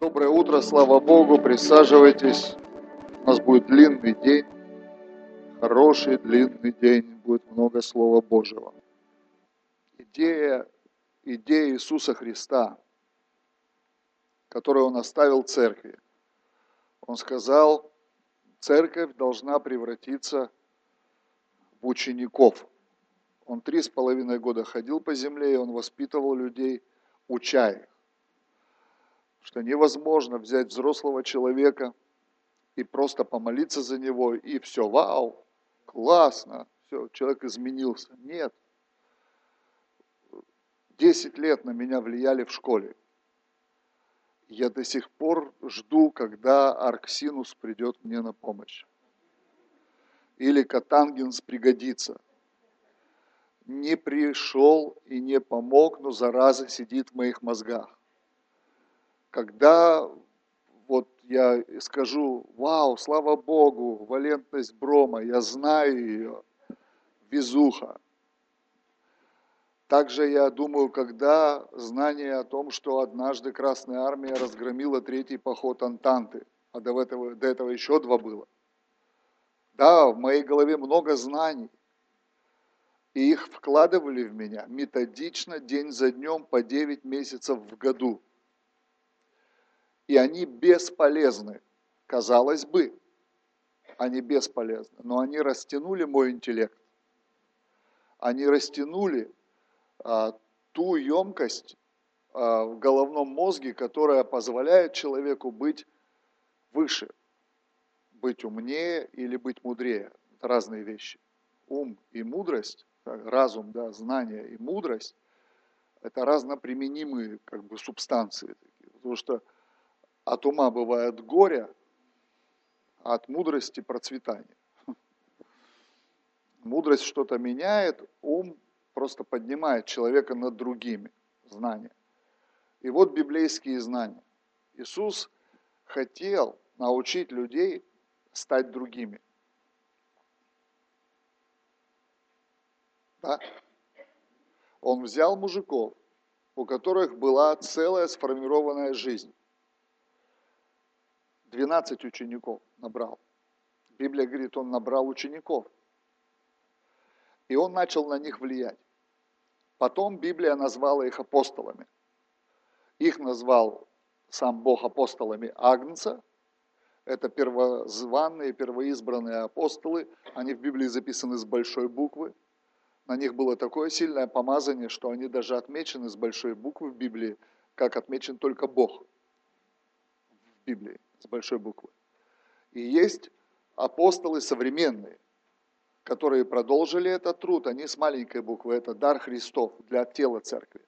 Доброе утро, слава Богу, присаживайтесь. У нас будет длинный день, хороший длинный день, будет много Слова Божьего. Идея, идея Иисуса Христа, которую Он оставил церкви. Он сказал, церковь должна превратиться в учеников. Он три с половиной года ходил по земле, и он воспитывал людей, уча их что невозможно взять взрослого человека и просто помолиться за него, и все, вау, классно, все, человек изменился. Нет. Десять лет на меня влияли в школе. Я до сих пор жду, когда Арксинус придет мне на помощь. Или Катангенс пригодится. Не пришел и не помог, но зараза сидит в моих мозгах когда вот я скажу, вау, слава Богу, валентность брома, я знаю ее, везуха. Также я думаю, когда знание о том, что однажды Красная Армия разгромила третий поход Антанты, а до этого, до этого еще два было. Да, в моей голове много знаний, и их вкладывали в меня методично, день за днем, по 9 месяцев в году – и они бесполезны. Казалось бы, они бесполезны, но они растянули мой интеллект. Они растянули а, ту емкость а, в головном мозге, которая позволяет человеку быть выше, быть умнее или быть мудрее. Это разные вещи. Ум и мудрость, разум, да, знание и мудрость – это разноприменимые как бы, субстанции. Потому что от ума бывает горе, а от мудрости процветание. Мудрость что-то меняет, ум просто поднимает человека над другими знания. И вот библейские знания. Иисус хотел научить людей стать другими. Да? Он взял мужиков, у которых была целая сформированная жизнь. 12 учеников набрал. Библия говорит, он набрал учеников. И он начал на них влиять. Потом Библия назвала их апостолами. Их назвал сам Бог апостолами Агнца. Это первозванные, первоизбранные апостолы. Они в Библии записаны с большой буквы. На них было такое сильное помазание, что они даже отмечены с большой буквы в Библии, как отмечен только Бог в Библии с большой буквы. И есть апостолы современные, которые продолжили этот труд, они с маленькой буквы, это дар Христов для тела церкви.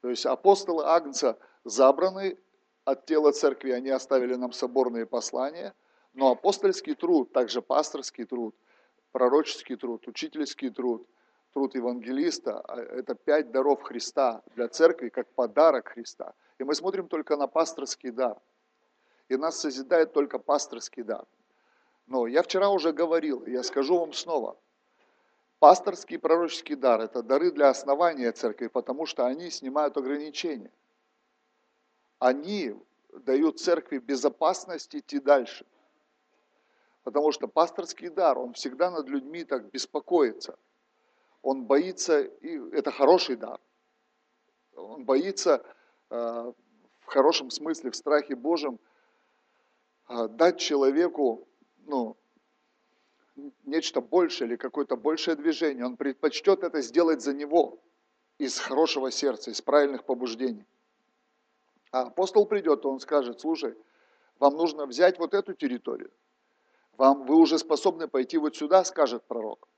То есть апостолы Агнца забраны от тела церкви, они оставили нам соборные послания, но апостольский труд, также пасторский труд, пророческий труд, учительский труд, труд евангелиста, это пять даров Христа для церкви, как подарок Христа. И мы смотрим только на пасторский дар – и нас созидает только пасторский дар. Но я вчера уже говорил, я скажу вам снова. Пасторский и пророческий дар – это дары для основания церкви, потому что они снимают ограничения. Они дают церкви безопасность идти дальше. Потому что пасторский дар, он всегда над людьми так беспокоится. Он боится, и это хороший дар. Он боится э, в хорошем смысле, в страхе Божьем – дать человеку ну, нечто большее или какое-то большее движение. Он предпочтет это сделать за него из хорошего сердца, из правильных побуждений. А апостол придет, он скажет, слушай, вам нужно взять вот эту территорию. Вам, вы уже способны пойти вот сюда, скажет пророк.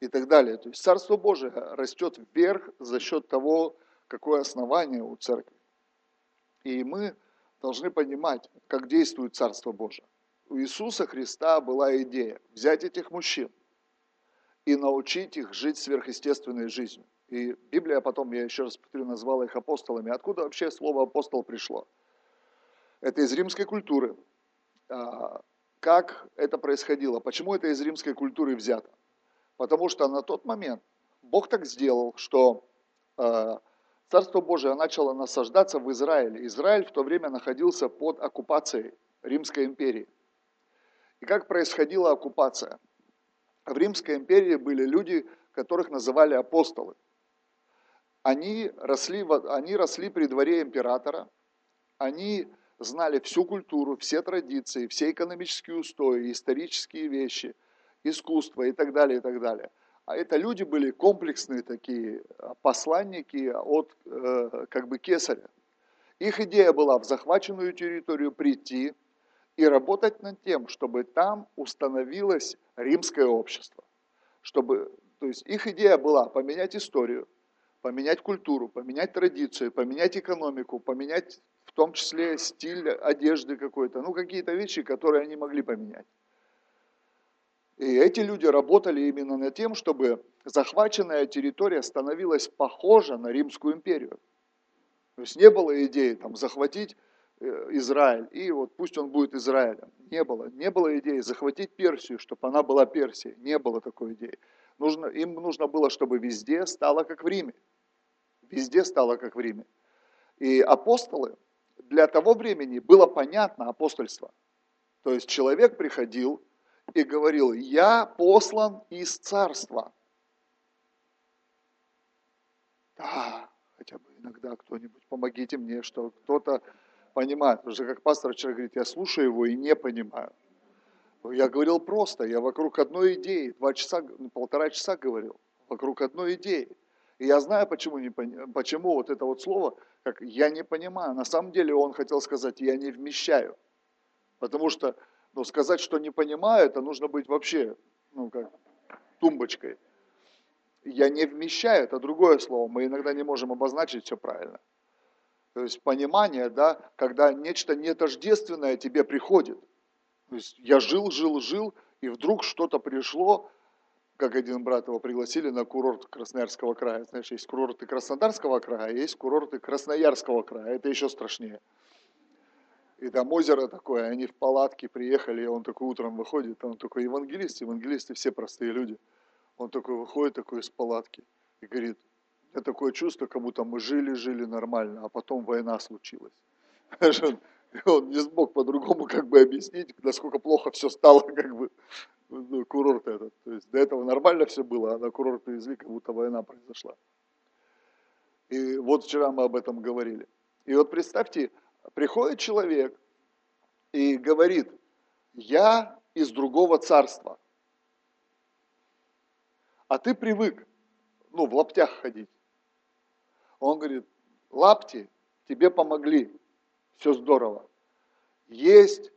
И так далее. То есть Царство Божие растет вверх за счет того, какое основание у церкви. И мы должны понимать, как действует Царство Божие. У Иисуса Христа была идея взять этих мужчин и научить их жить сверхъестественной жизнью. И Библия потом, я еще раз повторю, назвала их апостолами. Откуда вообще слово апостол пришло? Это из римской культуры. А, как это происходило? Почему это из римской культуры взято? Потому что на тот момент Бог так сделал, что а, Царство Божие начало насаждаться в Израиле. Израиль в то время находился под оккупацией Римской империи. И как происходила оккупация? В Римской империи были люди, которых называли апостолы. Они росли, они росли при дворе императора, они знали всю культуру, все традиции, все экономические устои, исторические вещи, искусство и так далее, и так далее. А это люди были комплексные такие а, посланники от э, как бы кесаря. Их идея была в захваченную территорию прийти и работать над тем, чтобы там установилось римское общество. Чтобы, то есть их идея была поменять историю, поменять культуру, поменять традицию, поменять экономику, поменять в том числе стиль одежды какой-то, ну какие-то вещи, которые они могли поменять. И эти люди работали именно над тем, чтобы захваченная территория становилась похожа на Римскую империю. То есть не было идеи там, захватить э, Израиль, и вот пусть он будет Израилем. Не было. Не было идеи захватить Персию, чтобы она была Персией. Не было такой идеи. Нужно, им нужно было, чтобы везде стало как в Риме. Везде стало как в Риме. И апостолы, для того времени было понятно апостольство. То есть человек приходил, и говорил, я послан из царства. Да, хотя бы иногда кто-нибудь, помогите мне, что кто-то понимает. Потому что как пастор вчера говорит, я слушаю его и не понимаю. Я говорил просто, я вокруг одной идеи, два часа, ну, полтора часа говорил, вокруг одной идеи. И я знаю, почему, не, почему вот это вот слово, как я не понимаю. На самом деле он хотел сказать, я не вмещаю. Потому что но сказать, что не понимаю, это нужно быть вообще, ну как, тумбочкой. Я не вмещаю, это другое слово. Мы иногда не можем обозначить все правильно. То есть понимание, да, когда нечто нетождественное тебе приходит. То есть я жил, жил, жил, и вдруг что-то пришло, как один брат его пригласили на курорт Красноярского края. Знаешь, есть курорты Краснодарского края, а есть курорты Красноярского края. Это еще страшнее. И там озеро такое, они в палатке приехали, и он такой утром выходит, он такой евангелист, евангелисты все простые люди. Он такой выходит такой из палатки и говорит, меня такое чувство, как будто мы жили-жили нормально, а потом война случилась. Он не смог по-другому как бы объяснить, насколько плохо все стало, как бы, ну, курорт этот. То есть до этого нормально все было, а на курорт привезли, как будто война произошла. И вот вчера мы об этом говорили. И вот представьте, приходит человек и говорит, я из другого царства, а ты привык, ну, в лаптях ходить. Он говорит, лапти тебе помогли, все здорово. Есть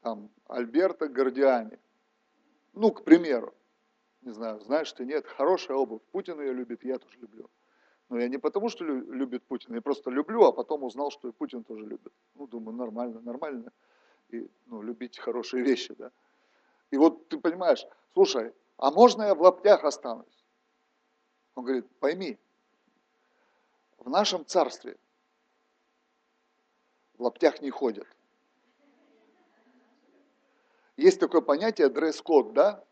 там Альберто Гордиани, ну, к примеру, не знаю, знаешь ты, нет, хорошая обувь, Путин ее любит, я тоже люблю. Но я не потому, что любит Путин, я просто люблю, а потом узнал, что и Путин тоже любит. Ну, думаю, нормально, нормально. И, ну, любить хорошие вещи, да. И вот ты понимаешь, слушай, а можно я в лаптях останусь? Он говорит, пойми, в нашем царстве в лаптях не ходят. Есть такое понятие дресс-код, да?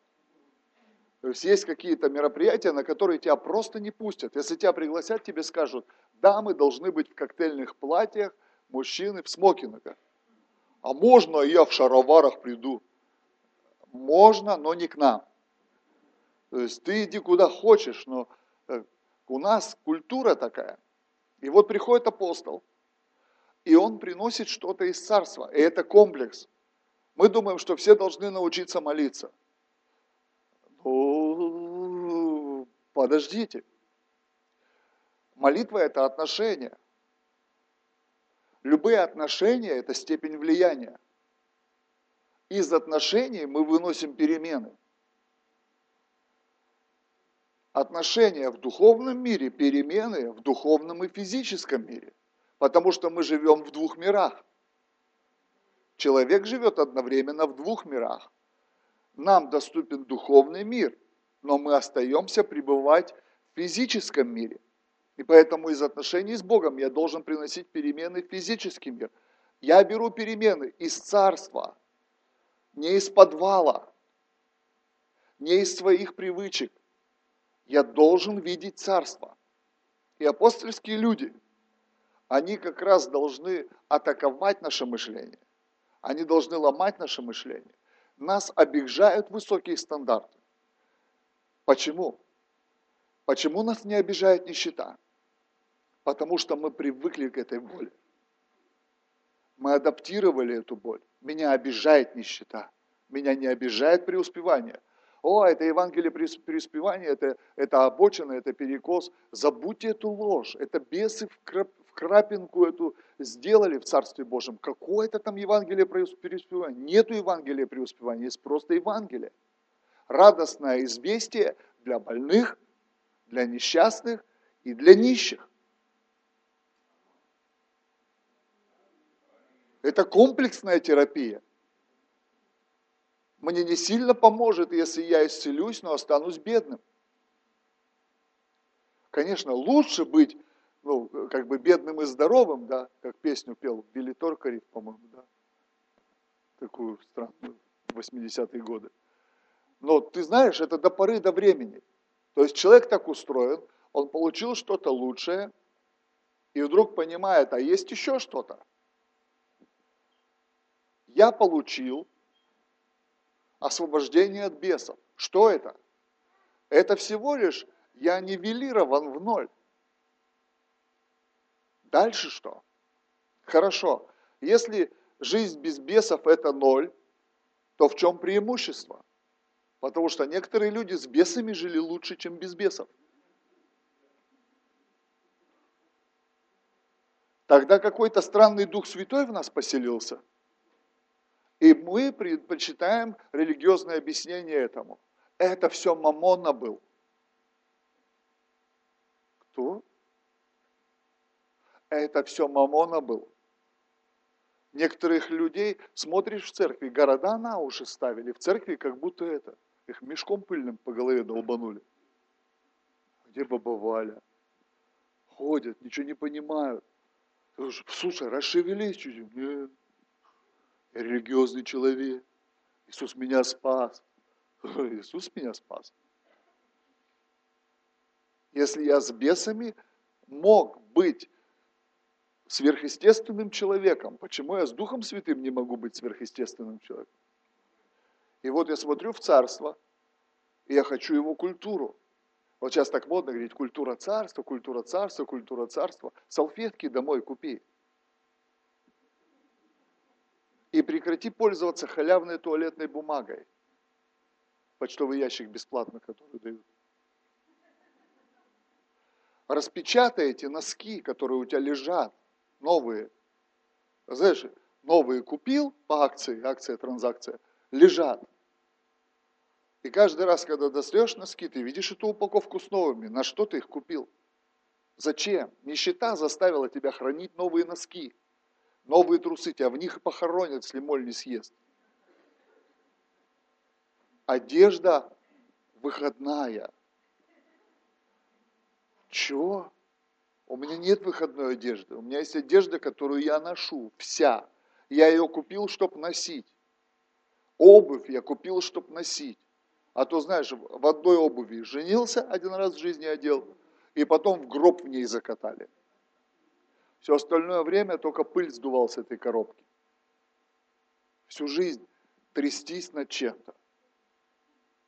То есть есть какие-то мероприятия, на которые тебя просто не пустят. Если тебя пригласят, тебе скажут, дамы должны быть в коктейльных платьях, мужчины в смокингах. А можно я в шароварах приду? Можно, но не к нам. То есть ты иди куда хочешь, но э, у нас культура такая. И вот приходит апостол, и он приносит что-то из царства. И это комплекс. Мы думаем, что все должны научиться молиться – Подождите. Молитва – это отношения. Любые отношения – это степень влияния. Из отношений мы выносим перемены. Отношения в духовном мире, перемены в духовном и физическом мире. Потому что мы живем в двух мирах. Человек живет одновременно в двух мирах. Нам доступен духовный мир, но мы остаемся пребывать в физическом мире. И поэтому из отношений с Богом я должен приносить перемены в физический мир. Я беру перемены из царства, не из подвала, не из своих привычек. Я должен видеть царство. И апостольские люди, они как раз должны атаковать наше мышление. Они должны ломать наше мышление. Нас обижают высокие стандарты. Почему? Почему нас не обижает нищета? Потому что мы привыкли к этой боли. Мы адаптировали эту боль. Меня обижает нищета. Меня не обижает преуспевание. О, это Евангелие преуспевания, это, это обочина, это перекос. Забудьте эту ложь. Это бесы крапинку эту сделали в Царстве Божьем. Какое это там Евангелие преуспевания? Нету Евангелия преуспевания, есть просто Евангелие. Радостное известие для больных, для несчастных и для нищих. Это комплексная терапия. Мне не сильно поможет, если я исцелюсь, но останусь бедным. Конечно, лучше быть ну, как бы бедным и здоровым, да, как песню пел Билли Торкарев, по-моему, да, такую странную, 80-е годы. Но ты знаешь, это до поры до времени. То есть человек так устроен, он получил что-то лучшее, и вдруг понимает, а есть еще что-то я получил освобождение от бесов. Что это? Это всего лишь я нивелирован в ноль. Дальше что? Хорошо. Если жизнь без бесов это ноль, то в чем преимущество? Потому что некоторые люди с бесами жили лучше, чем без бесов. Тогда какой-то странный Дух Святой в нас поселился – и мы предпочитаем религиозное объяснение этому. Это все Мамона был. Кто? Это все Мамона был. Некоторых людей смотришь в церкви, города на уши ставили, в церкви как будто это, их мешком пыльным по голове долбанули. Где баба Валя? Ходят, ничего не понимают. Слушай, расшевелись чуть-чуть. Нет. Я религиозный человек. Иисус меня спас. Иисус меня спас. Если я с бесами мог быть сверхъестественным человеком, почему я с Духом Святым не могу быть сверхъестественным человеком? И вот я смотрю в царство, и я хочу его культуру. Вот сейчас так модно говорить, культура царства, культура царства, культура царства. Салфетки домой купи. И прекрати пользоваться халявной туалетной бумагой. Почтовый ящик бесплатно, который дают. Распечатай эти носки, которые у тебя лежат, новые. Знаешь, новые купил по акции, акция, транзакция, лежат. И каждый раз, когда достаешь носки, ты видишь эту упаковку с новыми. На что ты их купил? Зачем? Нищета заставила тебя хранить новые носки. Новые трусы тебя в них похоронят, если моль не съест. Одежда выходная. Чего? У меня нет выходной одежды. У меня есть одежда, которую я ношу, вся. Я ее купил, чтобы носить. Обувь я купил, чтобы носить. А то, знаешь, в одной обуви женился один раз в жизни одел, и потом в гроб в ней закатали. Все остальное время только пыль сдувал с этой коробки. Всю жизнь трястись над чем-то.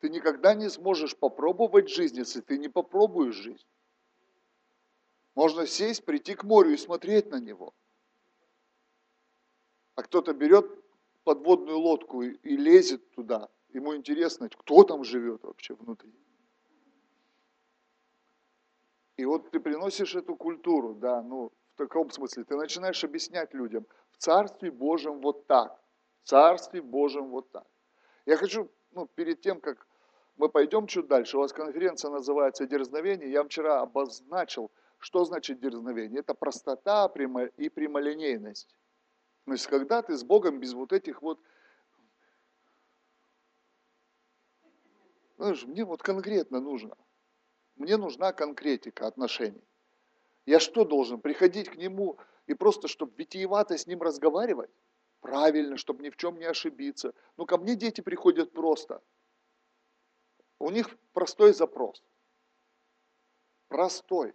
Ты никогда не сможешь попробовать жизнь, если ты не попробуешь жизнь. Можно сесть, прийти к морю и смотреть на него. А кто-то берет подводную лодку и, лезет туда. Ему интересно, кто там живет вообще внутри. И вот ты приносишь эту культуру, да, ну, в таком смысле. Ты начинаешь объяснять людям, в Царстве Божьем вот так, в Царстве Божьем вот так. Я хочу, ну, перед тем, как мы пойдем чуть дальше, у вас конференция называется «Дерзновение», я вчера обозначил, что значит дерзновение. Это простота и прямолинейность. То есть, когда ты с Богом без вот этих вот Знаешь, мне вот конкретно нужно. Мне нужна конкретика отношений. Я что должен, приходить к нему и просто, чтобы витиевато с ним разговаривать? Правильно, чтобы ни в чем не ошибиться. Ну, ко мне дети приходят просто. У них простой запрос. Простой.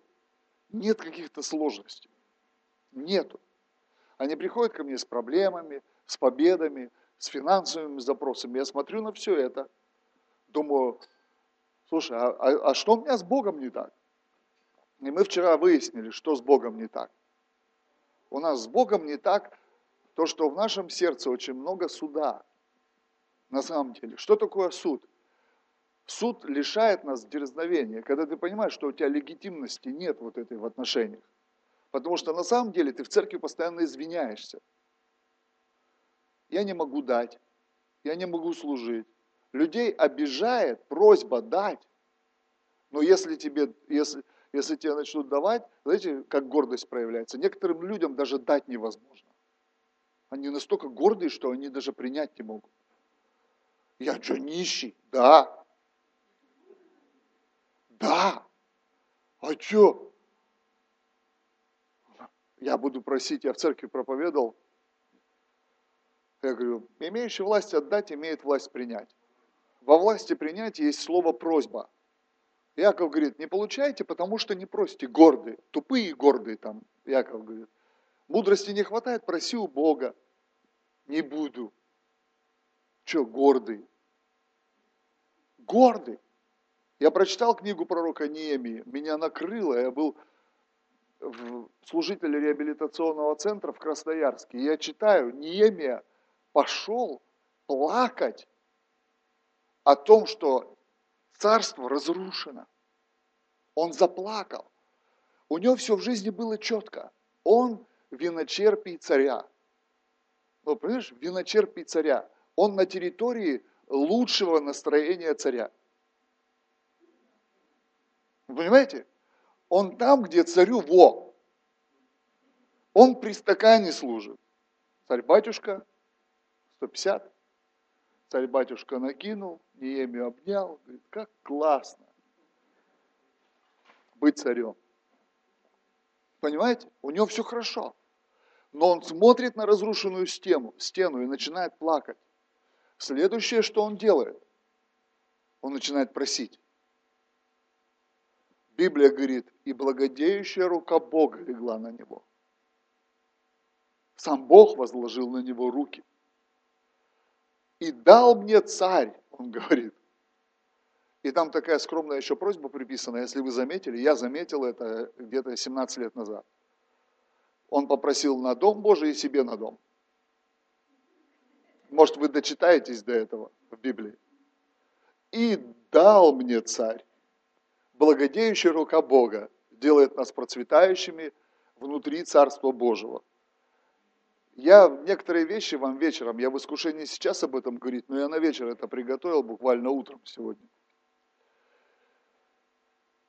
Нет каких-то сложностей. Нету. Они приходят ко мне с проблемами, с победами, с финансовыми запросами. Я смотрю на все это, думаю, слушай, а, а, а что у меня с Богом не так? И мы вчера выяснили, что с Богом не так. У нас с Богом не так то, что в нашем сердце очень много суда. На самом деле, что такое суд? Суд лишает нас дерзновения, когда ты понимаешь, что у тебя легитимности нет вот этой в отношениях. Потому что на самом деле ты в церкви постоянно извиняешься. Я не могу дать, я не могу служить. Людей обижает просьба дать. Но если тебе, если, если тебе начнут давать, знаете, как гордость проявляется? Некоторым людям даже дать невозможно. Они настолько гордые, что они даже принять не могут. Я что, нищий? Да. Да. А что? Я буду просить, я в церкви проповедовал. Я говорю, имеющий власть отдать, имеет власть принять. Во власти принять есть слово просьба. Яков говорит, не получайте, потому что не просите. Гордые, тупые и гордые там. Яков говорит, мудрости не хватает, проси у Бога. Не буду. Че, гордый? Гордый. Я прочитал книгу пророка Неемии, меня накрыло, я был служитель реабилитационного центра в Красноярске. Я читаю, Неемия пошел плакать о том, что царство разрушено. Он заплакал. У него все в жизни было четко. Он виночерпий царя. Ну, понимаешь, виночерпий царя. Он на территории лучшего настроения царя. Вы понимаете? Он там, где царю во. Он при стакане служит. Царь-батюшка, 150. Царь-батюшка накинул, Неемию обнял. Говорит, как классно быть царем. Понимаете? У него все хорошо. Но он смотрит на разрушенную стену, стену и начинает плакать. Следующее, что он делает, он начинает просить. Библия говорит, и благодеющая рука Бога легла на него. Сам Бог возложил на него руки. И дал мне царь, он говорит. И там такая скромная еще просьба приписана, если вы заметили, я заметил это где-то 17 лет назад. Он попросил на дом Божий и себе на дом. Может, вы дочитаетесь до этого в Библии. И дал мне царь благодеющая рука Бога делает нас процветающими внутри Царства Божьего. Я некоторые вещи вам вечером, я в искушении сейчас об этом говорить, но я на вечер это приготовил буквально утром сегодня.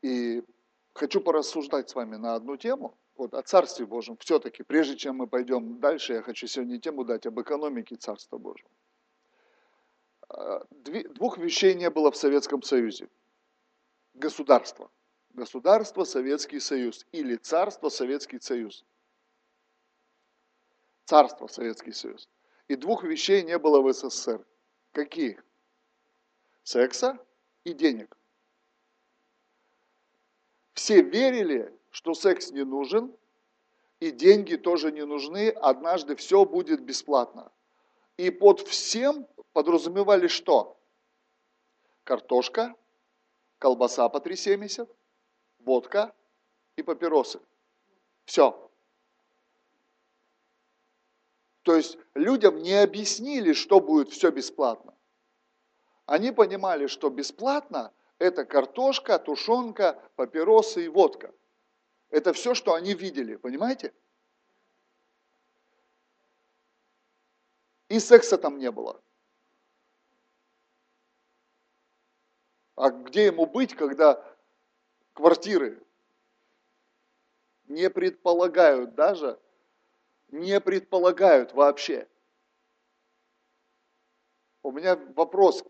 И хочу порассуждать с вами на одну тему, вот о Царстве Божьем. Все-таки, прежде чем мы пойдем дальше, я хочу сегодня тему дать об экономике Царства Божьего. А, двух вещей не было в Советском Союзе – государство. Государство Советский Союз или царство Советский Союз. Царство Советский Союз. И двух вещей не было в СССР. Каких? Секса и денег. Все верили, что секс не нужен, и деньги тоже не нужны, однажды все будет бесплатно. И под всем подразумевали что? Картошка, колбаса по 3,70, водка и папиросы. Все. То есть людям не объяснили, что будет все бесплатно. Они понимали, что бесплатно это картошка, тушенка, папиросы и водка. Это все, что они видели, понимаете? И секса там не было. А где ему быть, когда квартиры не предполагают даже, не предполагают вообще. У меня вопрос,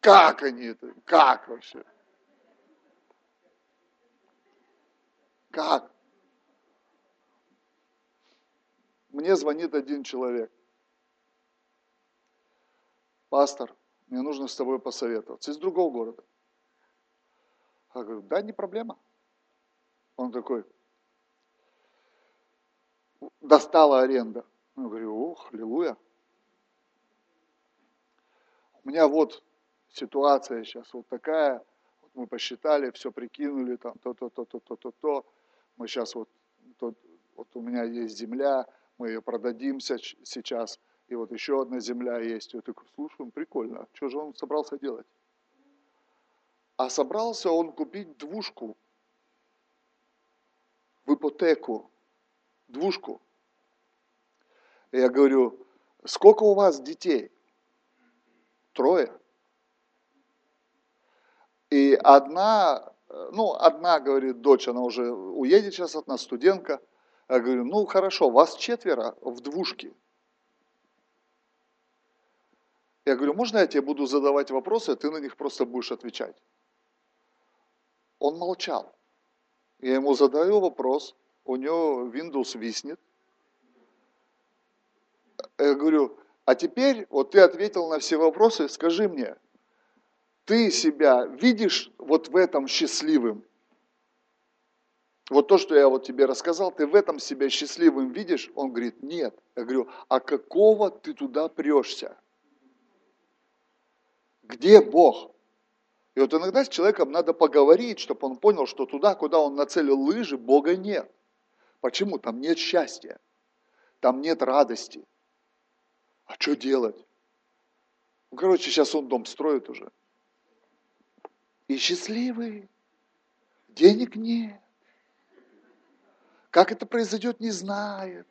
как они это, как вообще? Как? Мне звонит один человек. Пастор, мне нужно с тобой посоветоваться. Из другого города. Я говорю, да, не проблема. Он такой, достала аренда. Я говорю, ох, аллилуйя. У меня вот ситуация сейчас вот такая, вот мы посчитали, все прикинули, там то-то, то-то, то-то, то. Мы сейчас вот, то, вот у меня есть земля, мы ее продадим сейчас, и вот еще одна земля есть. Я такой, слушай, прикольно, а что же он собрался делать? А собрался он купить двушку в ипотеку, двушку. И я говорю, сколько у вас детей? Трое. И одна, ну, одна, говорит, дочь, она уже уедет сейчас от нас, студентка. Я говорю, ну, хорошо, вас четверо в двушке. Я говорю, можно я тебе буду задавать вопросы, а ты на них просто будешь отвечать? Он молчал. Я ему задаю вопрос, у него Windows виснет. Я говорю, а теперь вот ты ответил на все вопросы, скажи мне, ты себя видишь вот в этом счастливым? Вот то, что я вот тебе рассказал, ты в этом себя счастливым видишь? Он говорит, нет. Я говорю, а какого ты туда прешься? Где Бог? И вот иногда с человеком надо поговорить, чтобы он понял, что туда, куда он нацелил лыжи, Бога нет. Почему? Там нет счастья, там нет радости. А что делать? Ну, короче, сейчас он дом строит уже. И счастливый. Денег нет. Как это произойдет, не знает.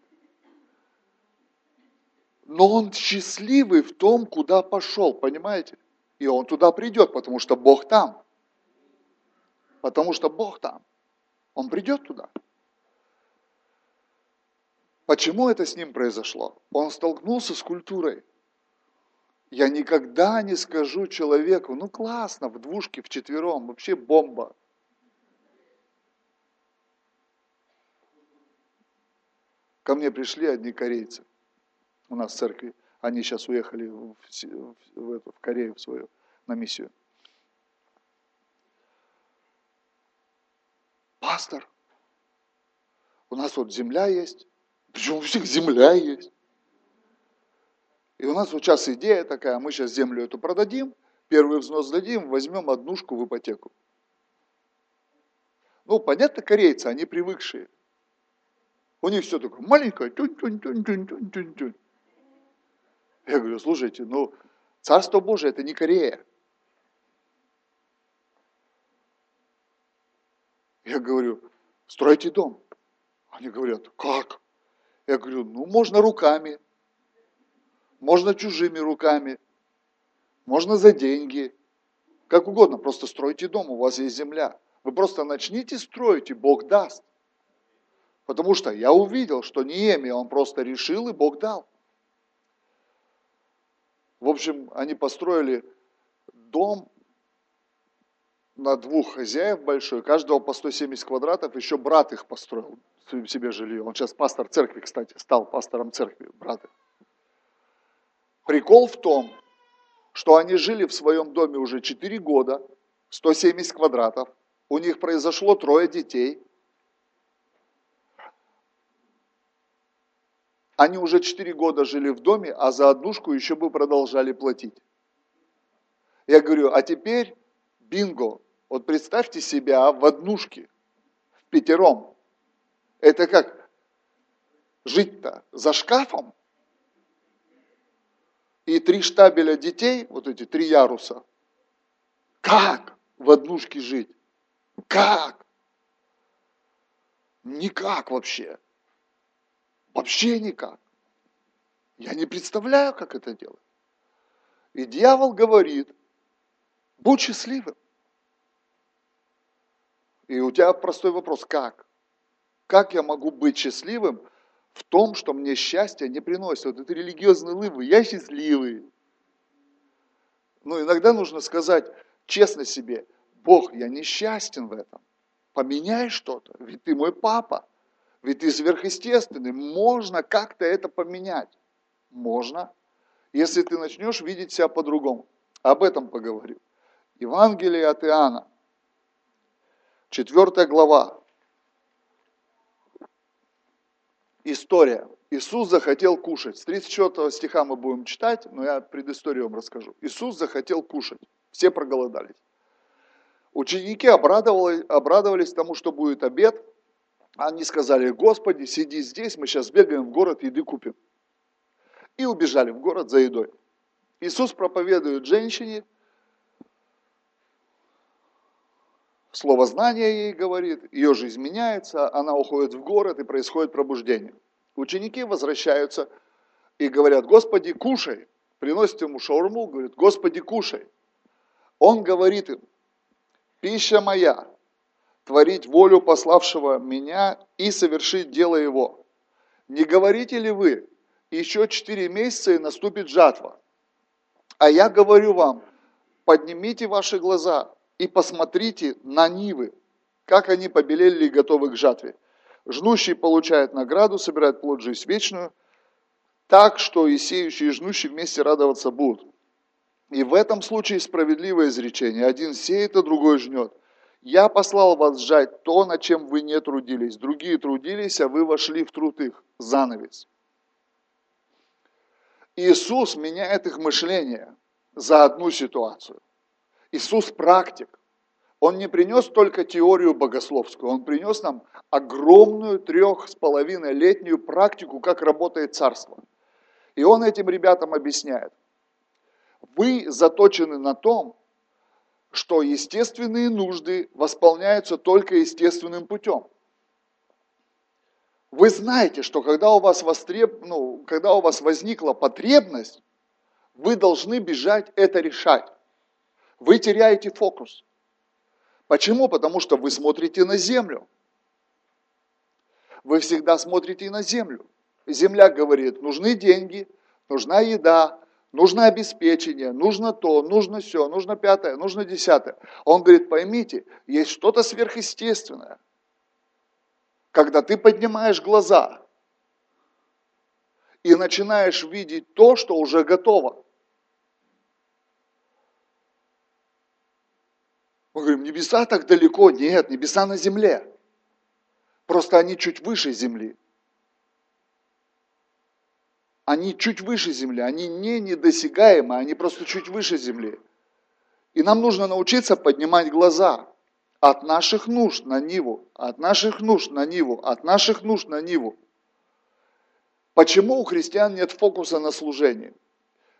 Но он счастливый в том, куда пошел, понимаете? И он туда придет, потому что Бог там. Потому что Бог там. Он придет туда. Почему это с ним произошло? Он столкнулся с культурой. Я никогда не скажу человеку, ну классно, в двушке, в четвером, вообще бомба. Ко мне пришли одни корейцы у нас в церкви. Они сейчас уехали в, в, в, эту, в Корею в свою, на миссию. Пастор, у нас вот земля есть. Причем у всех земля есть. И у нас вот сейчас идея такая, мы сейчас землю эту продадим, первый взнос дадим, возьмем однушку в ипотеку. Ну, понятно, корейцы, они привыкшие. У них все такое маленькое, тюнь я говорю, слушайте, ну, Царство Божие – это не Корея. Я говорю, стройте дом. Они говорят, как? Я говорю, ну, можно руками, можно чужими руками, можно за деньги, как угодно, просто стройте дом, у вас есть земля. Вы просто начните строить, и Бог даст. Потому что я увидел, что Неемия, он просто решил, и Бог дал. В общем, они построили дом на двух хозяев большой, каждого по 170 квадратов, еще брат их построил себе жилье. Он сейчас пастор церкви, кстати, стал пастором церкви, брат. Прикол в том, что они жили в своем доме уже 4 года, 170 квадратов, у них произошло трое детей, Они уже 4 года жили в доме, а за однушку еще бы продолжали платить. Я говорю, а теперь бинго. Вот представьте себя в однушке, в пятером. Это как жить-то за шкафом? И три штабеля детей, вот эти три яруса. Как в однушке жить? Как? Никак вообще. Вообще никак. Я не представляю, как это делать. И дьявол говорит, будь счастливым. И у тебя простой вопрос, как? Как я могу быть счастливым в том, что мне счастье не приносит? Вот это религиозный лывы, я счастливый. Но иногда нужно сказать честно себе, Бог, я несчастен в этом. Поменяй что-то, ведь ты мой папа. Ведь ты сверхъестественный, можно как-то это поменять. Можно, если ты начнешь видеть себя по-другому. Об этом поговорю. Евангелие от Иоанна, 4 глава, история. Иисус захотел кушать. С 34 стиха мы будем читать, но я предысторию вам расскажу. Иисус захотел кушать. Все проголодались. Ученики обрадовались, обрадовались тому, что будет обед. Они сказали, Господи, сиди здесь, мы сейчас бегаем в город, еды купим. И убежали в город за едой. Иисус проповедует женщине, слово знания ей говорит, ее жизнь меняется, она уходит в город и происходит пробуждение. Ученики возвращаются и говорят, Господи, кушай. Приносят ему шаурму, говорят, Господи, кушай. Он говорит им, пища моя, творить волю пославшего меня и совершить дело его. Не говорите ли вы, еще четыре месяца и наступит жатва? А я говорю вам, поднимите ваши глаза и посмотрите на нивы, как они побелели и готовы к жатве. Жнущий получает награду, собирает плод жизнь вечную, так что и сеющие и жнущие вместе радоваться будут. И в этом случае справедливое изречение. Один сеет, а другой жнет. Я послал вас сжать то, над чем вы не трудились. Другие трудились, а вы вошли в труд их. Занавес. Иисус меняет их мышление за одну ситуацию. Иисус практик. Он не принес только теорию богословскую, он принес нам огромную трех с половиной летнюю практику, как работает царство. И он этим ребятам объясняет. Вы заточены на том, что естественные нужды восполняются только естественным путем. Вы знаете, что когда у вас, востреб... ну, когда у вас возникла потребность, вы должны бежать это решать. Вы теряете фокус. Почему? Потому что вы смотрите на землю. Вы всегда смотрите на землю. Земля говорит, нужны деньги, нужна еда, нужно обеспечение, нужно то, нужно все, нужно пятое, нужно десятое. Он говорит, поймите, есть что-то сверхъестественное. Когда ты поднимаешь глаза и начинаешь видеть то, что уже готово. Мы говорим, небеса так далеко. Нет, небеса на земле. Просто они чуть выше земли. Они чуть выше земли, они не недосягаемы, они просто чуть выше земли. И нам нужно научиться поднимать глаза от наших нужд на Ниву, от наших нужд на Ниву, от наших нужд на Ниву. Почему у христиан нет фокуса на служении?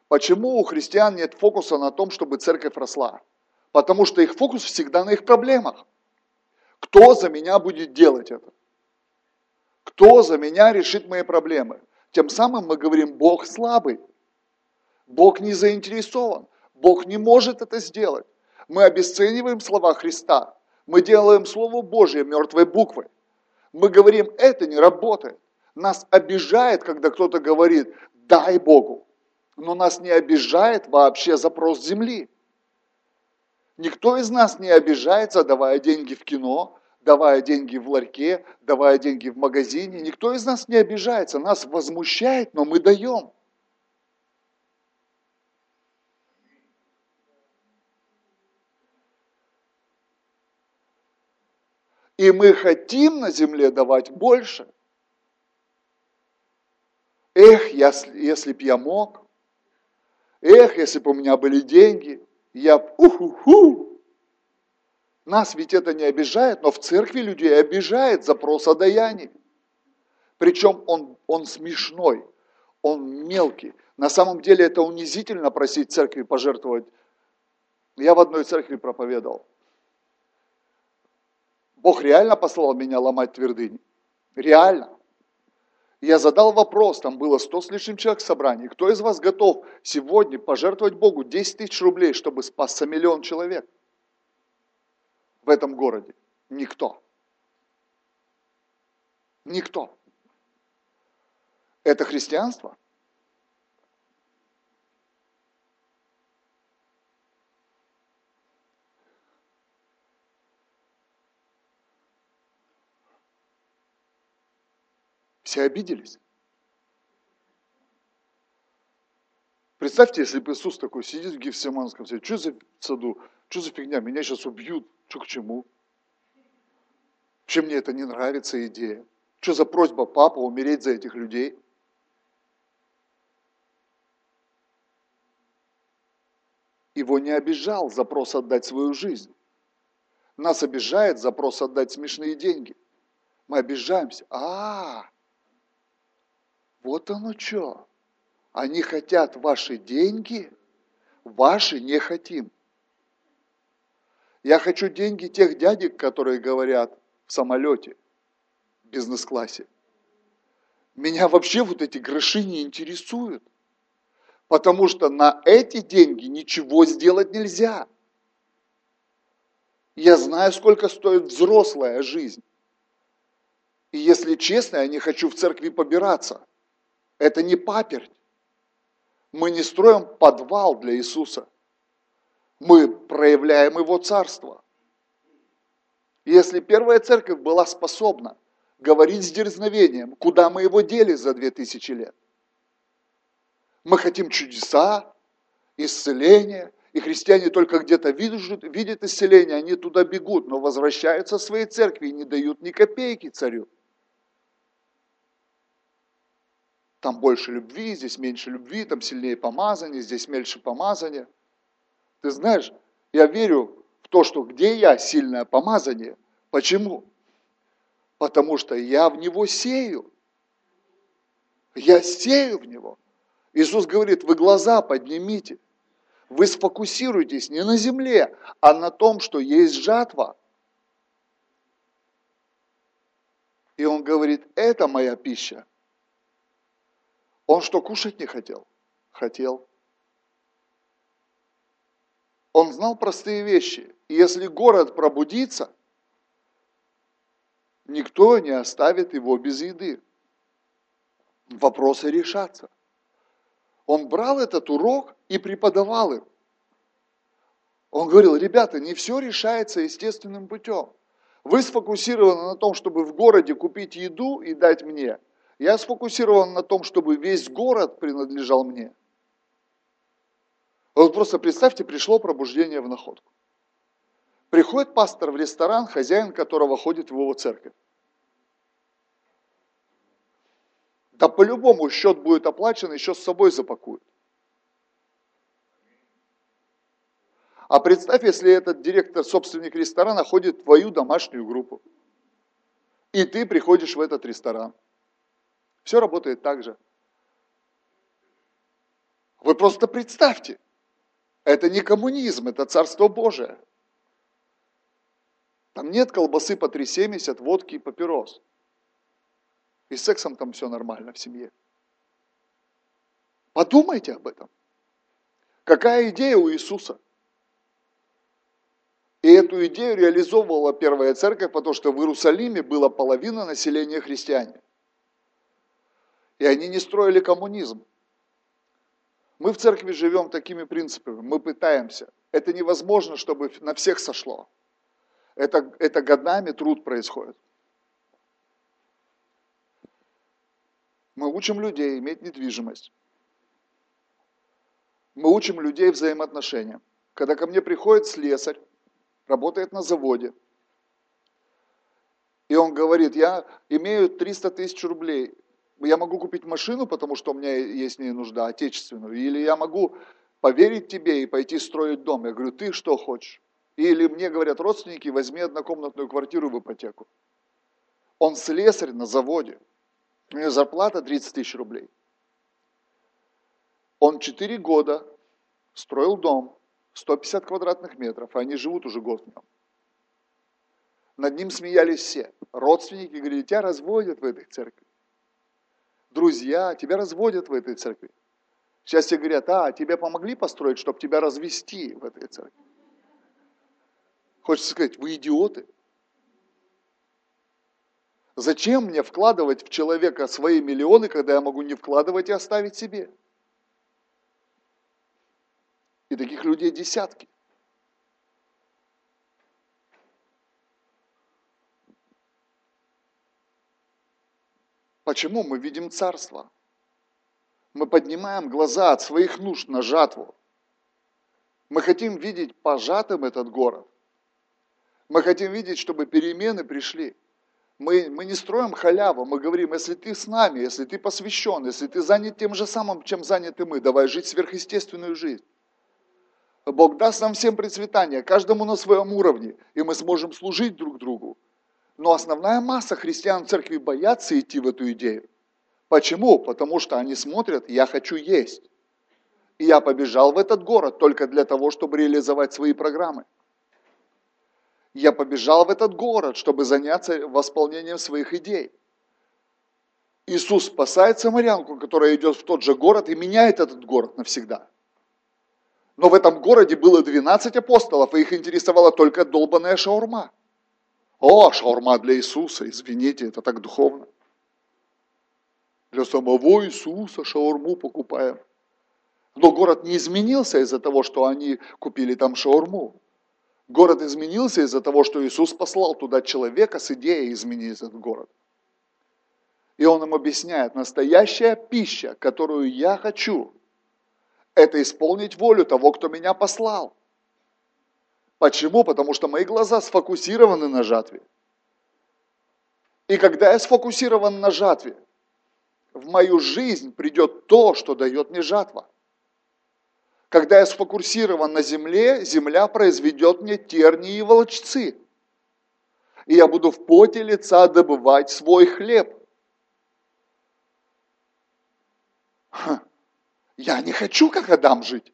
Почему у христиан нет фокуса на том, чтобы церковь росла? Потому что их фокус всегда на их проблемах. Кто за меня будет делать это? Кто за меня решит мои проблемы? Тем самым мы говорим, Бог слабый. Бог не заинтересован. Бог не может это сделать. Мы обесцениваем слова Христа. Мы делаем Слово Божье мертвой буквой. Мы говорим, это не работает. Нас обижает, когда кто-то говорит, дай Богу. Но нас не обижает вообще запрос земли. Никто из нас не обижается, давая деньги в кино, давая деньги в ларьке, давая деньги в магазине. Никто из нас не обижается, нас возмущает, но мы даем. И мы хотим на земле давать больше. Эх, если, если б я мог. Эх, если бы у меня были деньги. Я уху-ху. Нас ведь это не обижает, но в церкви людей обижает запрос о даянии. Причем он, он смешной, он мелкий. На самом деле это унизительно просить церкви пожертвовать. Я в одной церкви проповедовал. Бог реально послал меня ломать твердыни. Реально. Я задал вопрос, там было сто с лишним человек в собрании. Кто из вас готов сегодня пожертвовать Богу 10 тысяч рублей, чтобы спасся миллион человек? В этом городе? Никто. Никто. Это христианство? Все обиделись. Представьте, если бы Иисус такой сидит в Гефсиманском что за саду, что за фигня, меня сейчас убьют, что к чему? Вообще мне это не нравится идея. Что за просьба папа умереть за этих людей? Его не обижал запрос отдать свою жизнь. Нас обижает запрос отдать смешные деньги. Мы обижаемся. А, вот оно что. Они хотят ваши деньги, ваши не хотим. Я хочу деньги тех дядек, которые говорят в самолете, в бизнес-классе. Меня вообще вот эти гроши не интересуют. Потому что на эти деньги ничего сделать нельзя. Я знаю, сколько стоит взрослая жизнь. И если честно, я не хочу в церкви побираться. Это не паперть. Мы не строим подвал для Иисуса. Мы проявляем Его Царство. Если первая церковь была способна говорить с дерзновением, куда мы его дели за две тысячи лет, мы хотим чудеса, исцеления, и христиане только где-то видят, видят исцеление, они туда бегут, но возвращаются в свои церкви и не дают ни копейки царю. Там больше любви, здесь меньше любви, там сильнее помазание, здесь меньше помазания. Ты знаешь, я верю в то, что где я сильное помазание. Почему? Потому что я в него сею. Я сею в него. Иисус говорит, вы глаза поднимите. Вы сфокусируйтесь не на земле, а на том, что есть жатва. И он говорит, это моя пища. Он что, кушать не хотел? Хотел. Он знал простые вещи. Если город пробудится, никто не оставит его без еды. Вопросы решатся. Он брал этот урок и преподавал им. Он говорил, ребята, не все решается естественным путем. Вы сфокусированы на том, чтобы в городе купить еду и дать мне. Я сфокусирован на том, чтобы весь город принадлежал мне. Вот просто представьте, пришло пробуждение в находку. Приходит пастор в ресторан, хозяин которого ходит в его церковь. Да по-любому счет будет оплачен, еще с собой запакуют. А представь, если этот директор, собственник ресторана ходит в твою домашнюю группу. И ты приходишь в этот ресторан. Все работает так же. Вы просто представьте. Это не коммунизм, это Царство Божие. Там нет колбасы по 3,70, водки и папирос. И с сексом там все нормально в семье. Подумайте об этом. Какая идея у Иисуса? И эту идею реализовывала первая церковь, потому что в Иерусалиме была половина населения христиане. И они не строили коммунизм. Мы в церкви живем такими принципами, мы пытаемся. Это невозможно, чтобы на всех сошло. Это, это годами труд происходит. Мы учим людей иметь недвижимость. Мы учим людей взаимоотношениям. Когда ко мне приходит слесарь, работает на заводе, и он говорит, я имею 300 тысяч рублей, я могу купить машину, потому что у меня есть в ней нужда, отечественную, или я могу поверить тебе и пойти строить дом. Я говорю, ты что хочешь? Или мне говорят родственники, возьми однокомнатную квартиру в ипотеку. Он слесарь на заводе. У него зарплата 30 тысяч рублей. Он 4 года строил дом, 150 квадратных метров, а они живут уже год в нем. Над ним смеялись все. Родственники говорили, тебя разводят в этой церкви. Друзья, тебя разводят в этой церкви. Сейчас тебе говорят, а, тебе помогли построить, чтобы тебя развести в этой церкви. Хочется сказать, вы идиоты. Зачем мне вкладывать в человека свои миллионы, когда я могу не вкладывать и оставить себе? И таких людей десятки. Почему мы видим царство? Мы поднимаем глаза от своих нужд на жатву. Мы хотим видеть пожатым этот город. Мы хотим видеть, чтобы перемены пришли. Мы, мы не строим халяву, мы говорим, если ты с нами, если ты посвящен, если ты занят тем же самым, чем заняты мы, давай жить сверхъестественную жизнь. Бог даст нам всем процветание, каждому на своем уровне, и мы сможем служить друг другу. Но основная масса христиан церкви боятся идти в эту идею. Почему? Потому что они смотрят, я хочу есть. И я побежал в этот город только для того, чтобы реализовать свои программы. Я побежал в этот город, чтобы заняться восполнением своих идей. Иисус спасает самарянку, которая идет в тот же город и меняет этот город навсегда. Но в этом городе было 12 апостолов, и их интересовала только долбанная шаурма. О, шаурма для Иисуса, извините, это так духовно. Для самого Иисуса шаурму покупаем. Но город не изменился из-за того, что они купили там шаурму. Город изменился из-за того, что Иисус послал туда человека с идеей изменить этот город. И он им объясняет, настоящая пища, которую я хочу, это исполнить волю того, кто меня послал. Почему? Потому что мои глаза сфокусированы на жатве. И когда я сфокусирован на жатве, в мою жизнь придет то, что дает мне жатва. Когда я сфокусирован на земле, земля произведет мне тернии и волчцы. И я буду в поте лица добывать свой хлеб. Я не хочу, как Адам, жить.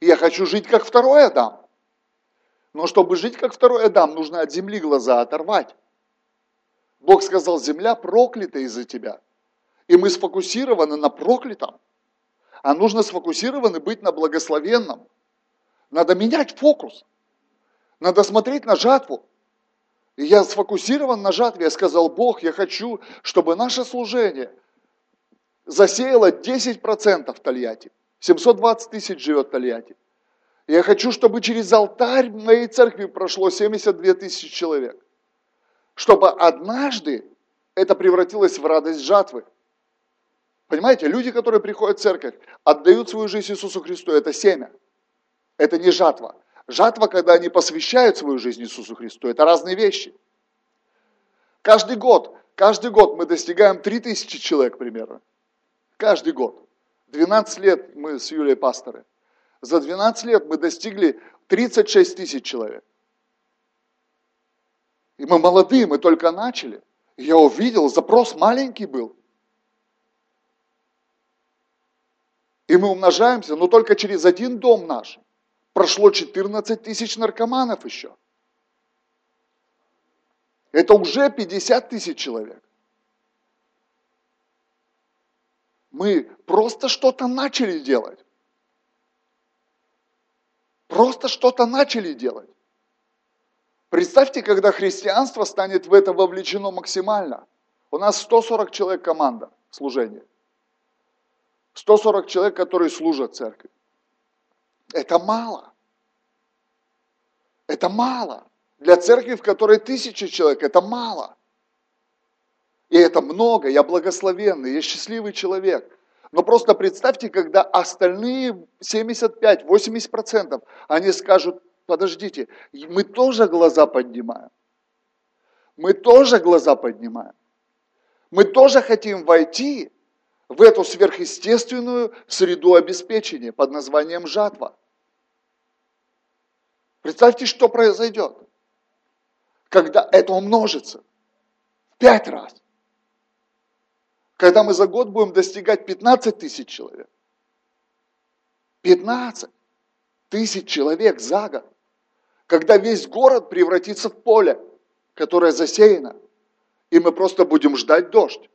Я хочу жить, как второй Адам. Но чтобы жить, как второй Адам, нужно от земли глаза оторвать. Бог сказал, земля проклята из-за тебя. И мы сфокусированы на проклятом а нужно сфокусированы быть на благословенном. Надо менять фокус. Надо смотреть на жатву. И я сфокусирован на жатве. Я сказал, Бог, я хочу, чтобы наше служение засеяло 10% в Тольятти. 720 тысяч живет в Тольятти. Я хочу, чтобы через алтарь моей церкви прошло 72 тысячи человек. Чтобы однажды это превратилось в радость жатвы. Понимаете, люди, которые приходят в церковь, отдают свою жизнь Иисусу Христу, это семя. Это не жатва. Жатва, когда они посвящают свою жизнь Иисусу Христу, это разные вещи. Каждый год, каждый год мы достигаем 3000 человек примерно. Каждый год. 12 лет мы с Юлией пасторы. За 12 лет мы достигли 36 тысяч человек. И мы молодые, мы только начали. Я увидел, запрос маленький был. И мы умножаемся, но только через один дом наш прошло 14 тысяч наркоманов еще. Это уже 50 тысяч человек. Мы просто что-то начали делать. Просто что-то начали делать. Представьте, когда христианство станет в это вовлечено максимально. У нас 140 человек команда служения. 140 человек, которые служат церкви. Это мало. Это мало. Для церкви, в которой тысячи человек, это мало. И это много, я благословенный, я счастливый человек. Но просто представьте, когда остальные 75-80%, они скажут, подождите, мы тоже глаза поднимаем. Мы тоже глаза поднимаем. Мы тоже хотим войти в эту сверхъестественную среду обеспечения под названием жатва. Представьте, что произойдет, когда это умножится в пять раз. Когда мы за год будем достигать 15 тысяч человек. 15 тысяч человек за год. Когда весь город превратится в поле, которое засеяно. И мы просто будем ждать дождь,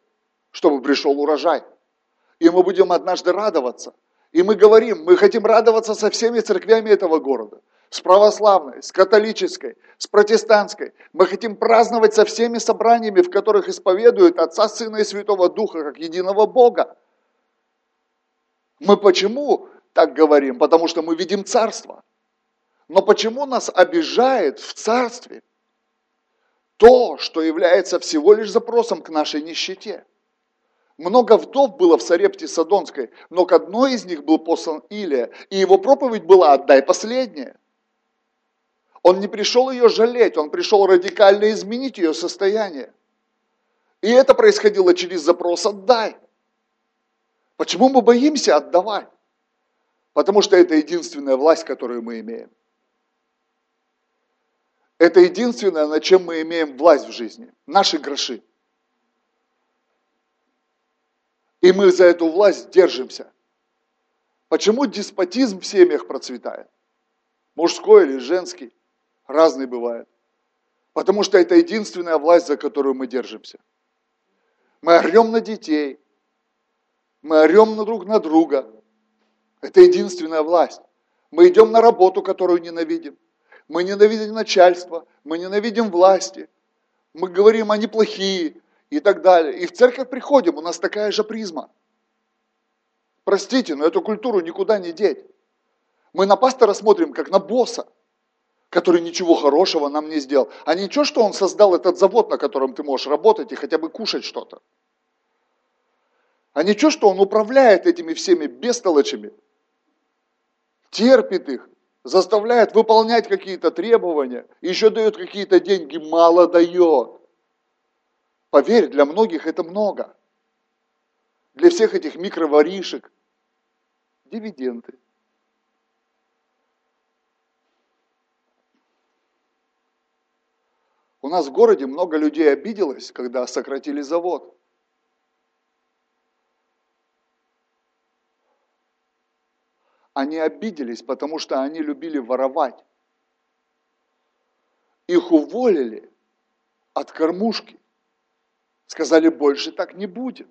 чтобы пришел урожай и мы будем однажды радоваться. И мы говорим, мы хотим радоваться со всеми церквями этого города. С православной, с католической, с протестантской. Мы хотим праздновать со всеми собраниями, в которых исповедуют Отца, Сына и Святого Духа, как единого Бога. Мы почему так говорим? Потому что мы видим Царство. Но почему нас обижает в Царстве то, что является всего лишь запросом к нашей нищете? Много вдов было в Сарепте Садонской, но к одной из них был послан Илия, и его проповедь была «отдай последнее». Он не пришел ее жалеть, он пришел радикально изменить ее состояние. И это происходило через запрос «отдай». Почему мы боимся отдавать? Потому что это единственная власть, которую мы имеем. Это единственное, на чем мы имеем власть в жизни. Наши гроши. И мы за эту власть держимся. Почему деспотизм в семьях процветает? Мужской или женский? Разный бывает. Потому что это единственная власть, за которую мы держимся. Мы орем на детей, мы орем на друг на друга. Это единственная власть. Мы идем на работу, которую ненавидим. Мы ненавидим начальство, мы ненавидим власти. Мы говорим, они плохие и так далее. И в церковь приходим, у нас такая же призма – Простите, но эту культуру никуда не деть. Мы на пастора смотрим, как на босса, который ничего хорошего нам не сделал. А ничего, что он создал этот завод, на котором ты можешь работать и хотя бы кушать что-то. А ничего, что он управляет этими всеми бестолочами, терпит их, заставляет выполнять какие-то требования, еще дает какие-то деньги, мало дает. Поверь, для многих это много для всех этих микроворишек дивиденды. Нас в городе много людей обиделось, когда сократили завод. Они обиделись, потому что они любили воровать. Их уволили от кормушки. Сказали, больше так не будет.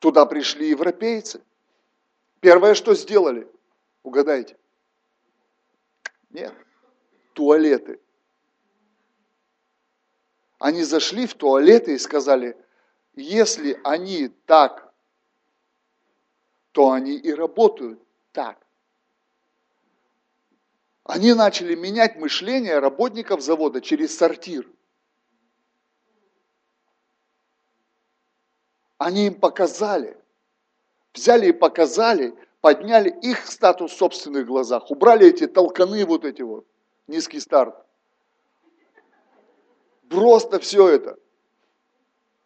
Туда пришли европейцы. Первое, что сделали, угадайте? Нет, туалеты. Они зашли в туалеты и сказали, если они так, то они и работают так. Они начали менять мышление работников завода через сортир. Они им показали, взяли и показали, подняли их статус в собственных глазах, убрали эти толканы вот эти вот, низкий старт. Просто все это.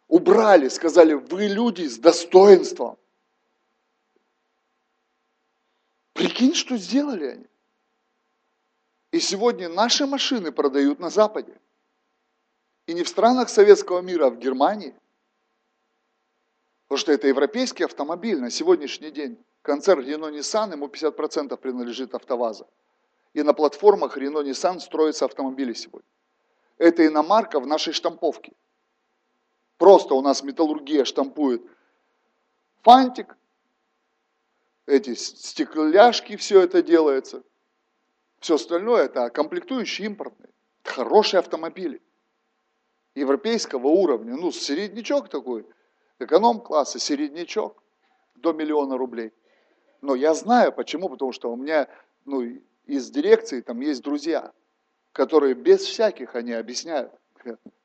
Убрали, сказали, вы люди с достоинством. Прикинь, что сделали они. И сегодня наши машины продают на Западе. И не в странах советского мира, а в Германии. Потому что это европейский автомобиль на сегодняшний день. Концерн Renault Nissan, ему 50% принадлежит АвтоВАЗа. И на платформах Renault Nissan строятся автомобили сегодня. Это иномарка в нашей штамповке. Просто у нас металлургия штампует фантик, эти стекляшки, все это делается. Все остальное это комплектующие импортные. Это хорошие автомобили. Европейского уровня. Ну, середнячок такой – эконом-класса, середнячок до миллиона рублей. Но я знаю почему, потому что у меня ну, из дирекции там есть друзья, которые без всяких они объясняют.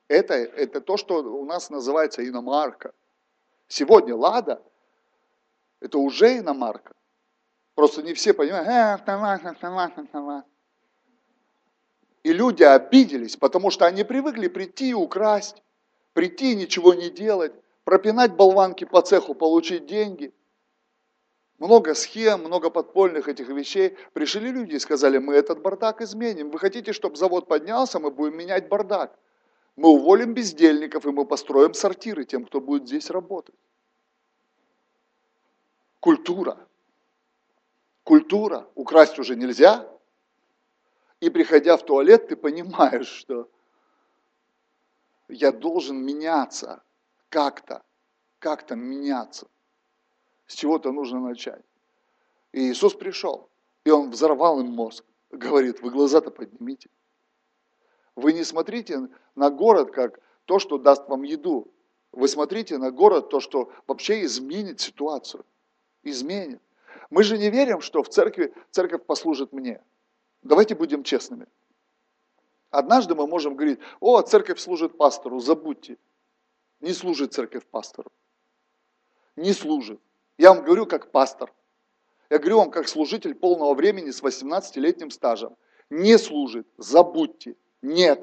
Это, это то, что у нас называется иномарка. Сегодня Лада – это уже иномарка. Просто не все понимают, э. И люди обиделись, потому что они привыкли прийти и украсть, прийти и ничего не делать пропинать болванки по цеху, получить деньги. Много схем, много подпольных этих вещей. Пришли люди и сказали, мы этот бардак изменим. Вы хотите, чтобы завод поднялся, мы будем менять бардак. Мы уволим бездельников, и мы построим сортиры тем, кто будет здесь работать. Культура. Культура. Украсть уже нельзя. И приходя в туалет, ты понимаешь, что я должен меняться как-то, как-то меняться. С чего-то нужно начать. И Иисус пришел, и Он взорвал им мозг. Говорит, вы глаза-то поднимите. Вы не смотрите на город как то, что даст вам еду. Вы смотрите на город то, что вообще изменит ситуацию. Изменит. Мы же не верим, что в церкви церковь послужит мне. Давайте будем честными. Однажды мы можем говорить, о, церковь служит пастору, забудьте. Не служит церковь пастору. Не служит. Я вам говорю как пастор. Я говорю вам как служитель полного времени с 18-летним стажем. не служит, забудьте. Нет.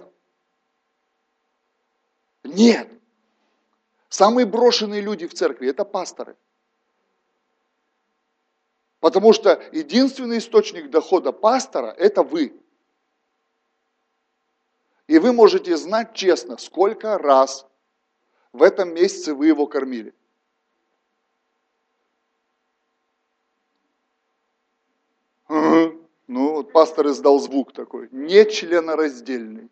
Нет. Самые брошенные люди в церкви – это пасторы. Потому что единственный источник дохода пастора – это вы. И вы можете знать честно, сколько раз в этом месяце вы его кормили. Ну, вот пастор издал звук такой, не членораздельный.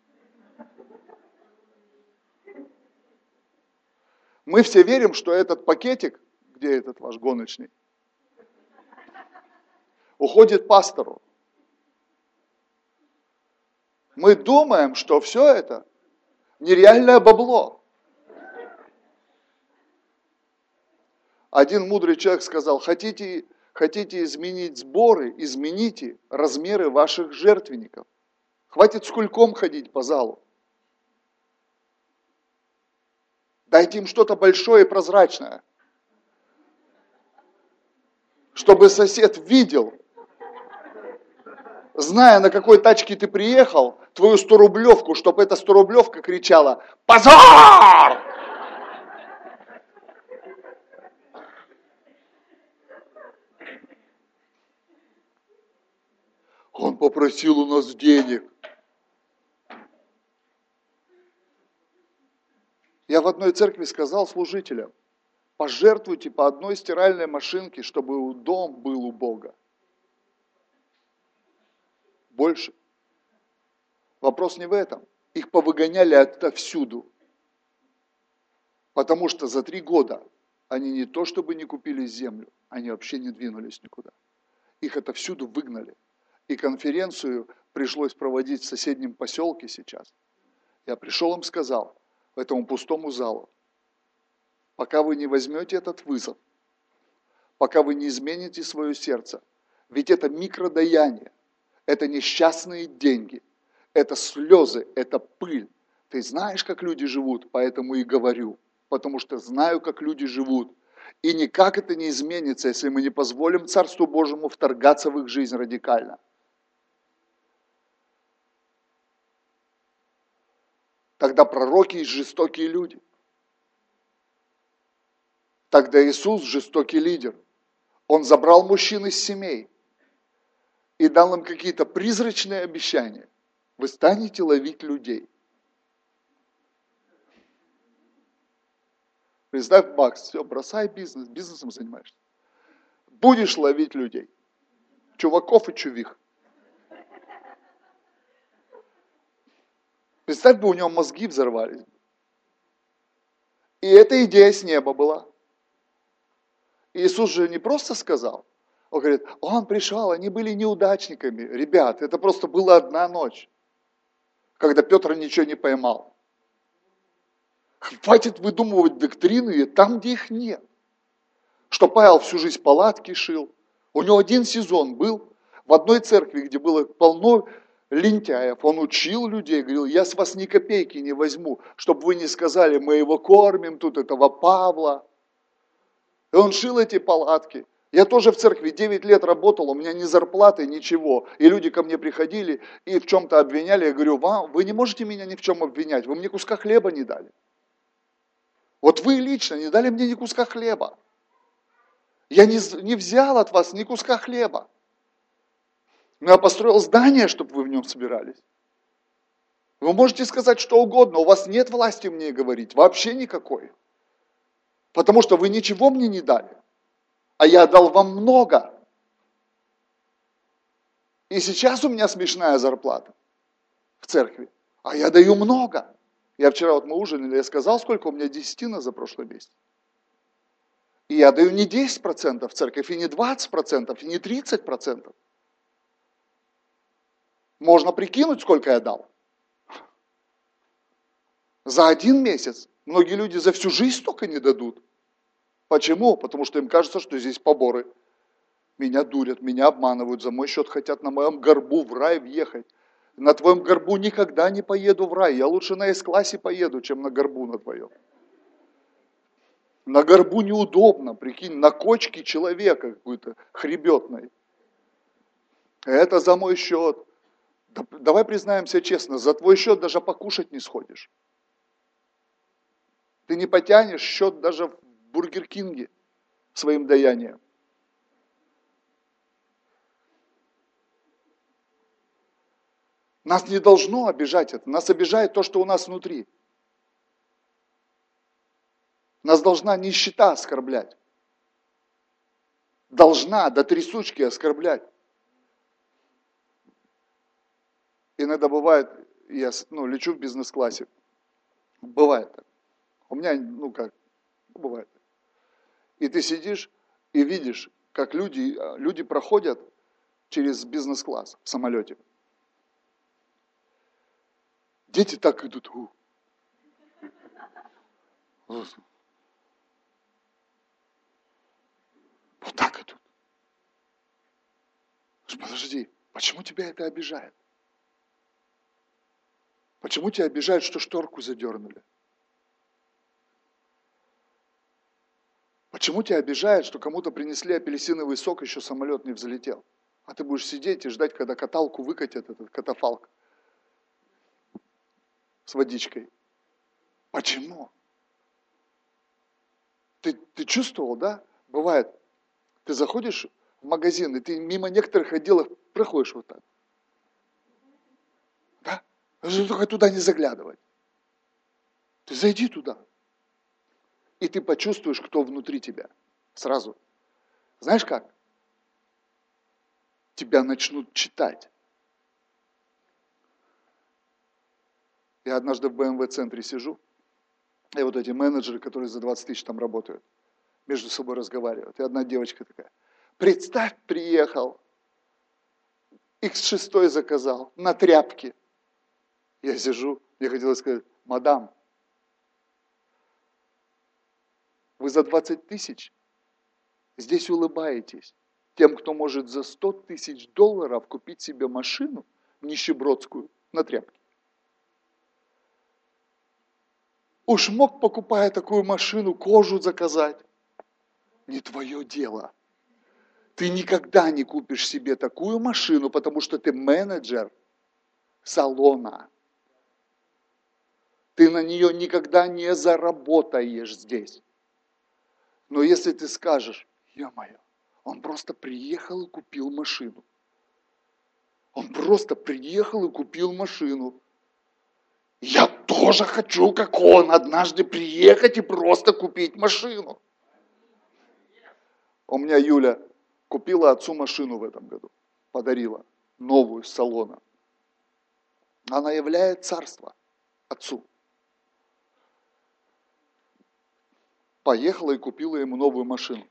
Мы все верим, что этот пакетик, где этот ваш гоночный, уходит пастору. Мы думаем, что все это нереальное бабло. Один мудрый человек сказал, хотите, хотите изменить сборы, измените размеры ваших жертвенников. Хватит с кульком ходить по залу. Дайте им что-то большое и прозрачное. Чтобы сосед видел, зная, на какой тачке ты приехал, твою 100-рублевку, чтобы эта 100-рублевка кричала «Позор!» Он попросил у нас денег. Я в одной церкви сказал служителям, пожертвуйте по одной стиральной машинке, чтобы дом был у Бога. Больше. Вопрос не в этом. Их повыгоняли отовсюду. Потому что за три года они не то чтобы не купили землю, они вообще не двинулись никуда. Их отовсюду выгнали. И конференцию пришлось проводить в соседнем поселке сейчас. Я пришел им сказал, этому пустому залу. Пока вы не возьмете этот вызов, пока вы не измените свое сердце, ведь это микродаяние, это несчастные деньги, это слезы, это пыль. Ты знаешь, как люди живут, поэтому и говорю, потому что знаю, как люди живут. И никак это не изменится, если мы не позволим Царству Божьему вторгаться в их жизнь радикально. Тогда пророки жестокие люди. Тогда Иисус жестокий лидер. Он забрал мужчин из семей и дал им какие-то призрачные обещания. Вы станете ловить людей. Представь, Макс, все, бросай бизнес, бизнесом занимаешься. Будешь ловить людей. Чуваков и чувих. Представь бы, у него мозги взорвались. И эта идея с неба была. Иисус же не просто сказал, он говорит, он пришел, они были неудачниками. Ребят, это просто была одна ночь, когда Петр ничего не поймал. Хватит выдумывать доктрины там, где их нет. Что Павел всю жизнь палатки шил. У него один сезон был в одной церкви, где было полно лентяев. Он учил людей, говорил, я с вас ни копейки не возьму, чтобы вы не сказали, мы его кормим, тут этого Павла. И он шил эти палатки. Я тоже в церкви 9 лет работал, у меня ни зарплаты, ничего. И люди ко мне приходили и в чем-то обвиняли. Я говорю, вам, вы не можете меня ни в чем обвинять, вы мне куска хлеба не дали. Вот вы лично не дали мне ни куска хлеба. Я не, не взял от вас ни куска хлеба. Но я построил здание, чтобы вы в нем собирались. Вы можете сказать что угодно, у вас нет власти мне говорить, вообще никакой. Потому что вы ничего мне не дали, а я дал вам много. И сейчас у меня смешная зарплата в церкви, а я даю много. Я вчера вот мы ужинали, я сказал, сколько у меня десятина за прошлый месяц. И я даю не 10% в церковь, и не 20%, и не 30%. Можно прикинуть, сколько я дал. За один месяц. Многие люди за всю жизнь столько не дадут. Почему? Потому что им кажется, что здесь поборы. Меня дурят, меня обманывают, за мой счет хотят на моем горбу в рай въехать. На твоем горбу никогда не поеду в рай. Я лучше на С-классе поеду, чем на горбу на твоем. На горбу неудобно, прикинь, на кочке человека какой-то хребетной. Это за мой счет Давай признаемся честно, за твой счет даже покушать не сходишь. Ты не потянешь счет даже в Бургер Кинге своим даянием. Нас не должно обижать это. Нас обижает то, что у нас внутри. Нас должна нищета оскорблять. Должна до трясучки оскорблять. Иногда бывает, я ну, лечу в бизнес-классе. Бывает так. У меня, ну как, бывает. И ты сидишь и видишь, как люди, люди проходят через бизнес-класс в самолете. Дети так идут. У. Вот так идут. Подожди, почему тебя это обижает? Почему тебя обижает, что шторку задернули? Почему тебя обижает, что кому-то принесли апельсиновый сок, еще самолет не взлетел? А ты будешь сидеть и ждать, когда каталку выкатят, этот катафалк с водичкой. Почему? Ты, ты чувствовал, да? Бывает, ты заходишь в магазин, и ты мимо некоторых отделов проходишь вот так. Да? Только туда не заглядывать. Ты зайди туда. И ты почувствуешь, кто внутри тебя. Сразу. Знаешь как? Тебя начнут читать. Я однажды в BMW-центре сижу, и вот эти менеджеры, которые за 20 тысяч там работают, между собой разговаривают. И одна девочка такая, представь, приехал, X6 заказал на тряпке. Я сижу, я хотела сказать, мадам, вы за 20 тысяч здесь улыбаетесь тем, кто может за 100 тысяч долларов купить себе машину нищебродскую на тряпке. Уж мог, покупая такую машину, кожу заказать. Не твое дело. Ты никогда не купишь себе такую машину, потому что ты менеджер салона. Ты на нее никогда не заработаешь здесь. Но если ты скажешь, я моя, он просто приехал и купил машину. Он просто приехал и купил машину. Я тоже хочу, как он, однажды приехать и просто купить машину. У меня Юля купила отцу машину в этом году, подарила новую салона. Она являет царство отцу. Поехала и купила ему новую машину.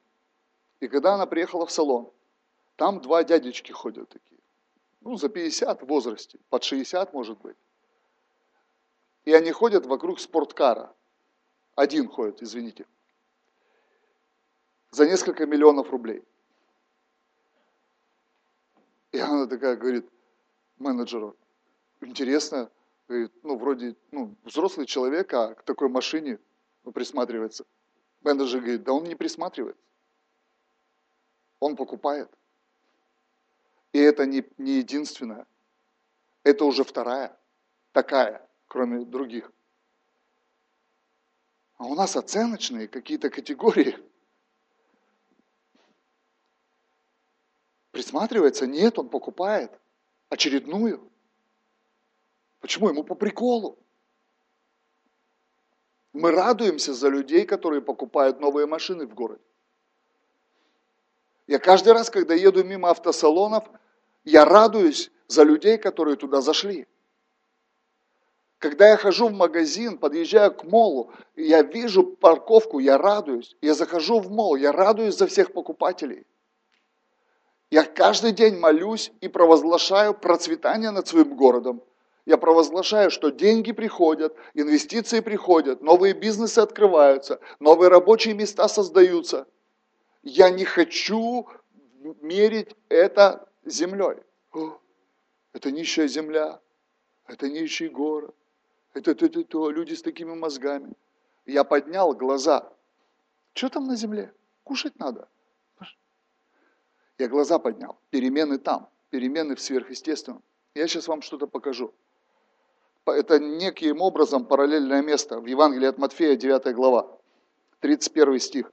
И когда она приехала в салон, там два дядечки ходят такие. Ну, за 50 в возрасте, под 60 может быть. И они ходят вокруг спорткара. Один ходит, извините. За несколько миллионов рублей. И она такая говорит менеджеру, интересно, говорит, ну, вроде, ну, взрослый человек, а к такой машине ну, присматривается. Менеджер говорит, да он не присматривает. Он покупает. И это не, не единственное. Это уже вторая такая кроме других. А у нас оценочные какие-то категории. Присматривается? Нет, он покупает очередную. Почему? Ему по приколу. Мы радуемся за людей, которые покупают новые машины в городе. Я каждый раз, когда еду мимо автосалонов, я радуюсь за людей, которые туда зашли. Когда я хожу в магазин, подъезжаю к молу, я вижу парковку, я радуюсь. Я захожу в мол, я радуюсь за всех покупателей. Я каждый день молюсь и провозглашаю процветание над своим городом. Я провозглашаю, что деньги приходят, инвестиции приходят, новые бизнесы открываются, новые рабочие места создаются. Я не хочу мерить это землей. это нищая земля, это нищий город, это то, то, то, люди с такими мозгами. Я поднял глаза. Что там на земле? Кушать надо. Я глаза поднял. Перемены там, перемены в сверхъестественном. Я сейчас вам что-то покажу. Это неким образом параллельное место в Евангелии от Матфея, 9 глава, 31 стих.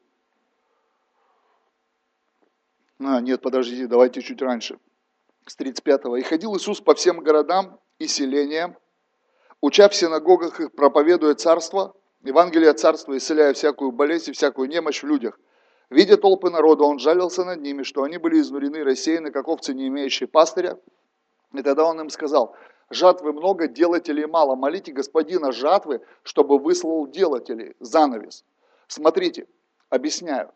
А, нет, подождите, давайте чуть раньше. С 35. «И ходил Иисус по всем городам и селениям, уча в синагогах их, проповедуя царство, Евангелие царства, исцеляя всякую болезнь и всякую немощь в людях. Видя толпы народа, он жалился над ними, что они были изнурены, рассеяны, как овцы, не имеющие пастыря. И тогда он им сказал, жатвы много, делателей мало. Молите господина жатвы, чтобы выслал делателей. Занавес. Смотрите, объясняю.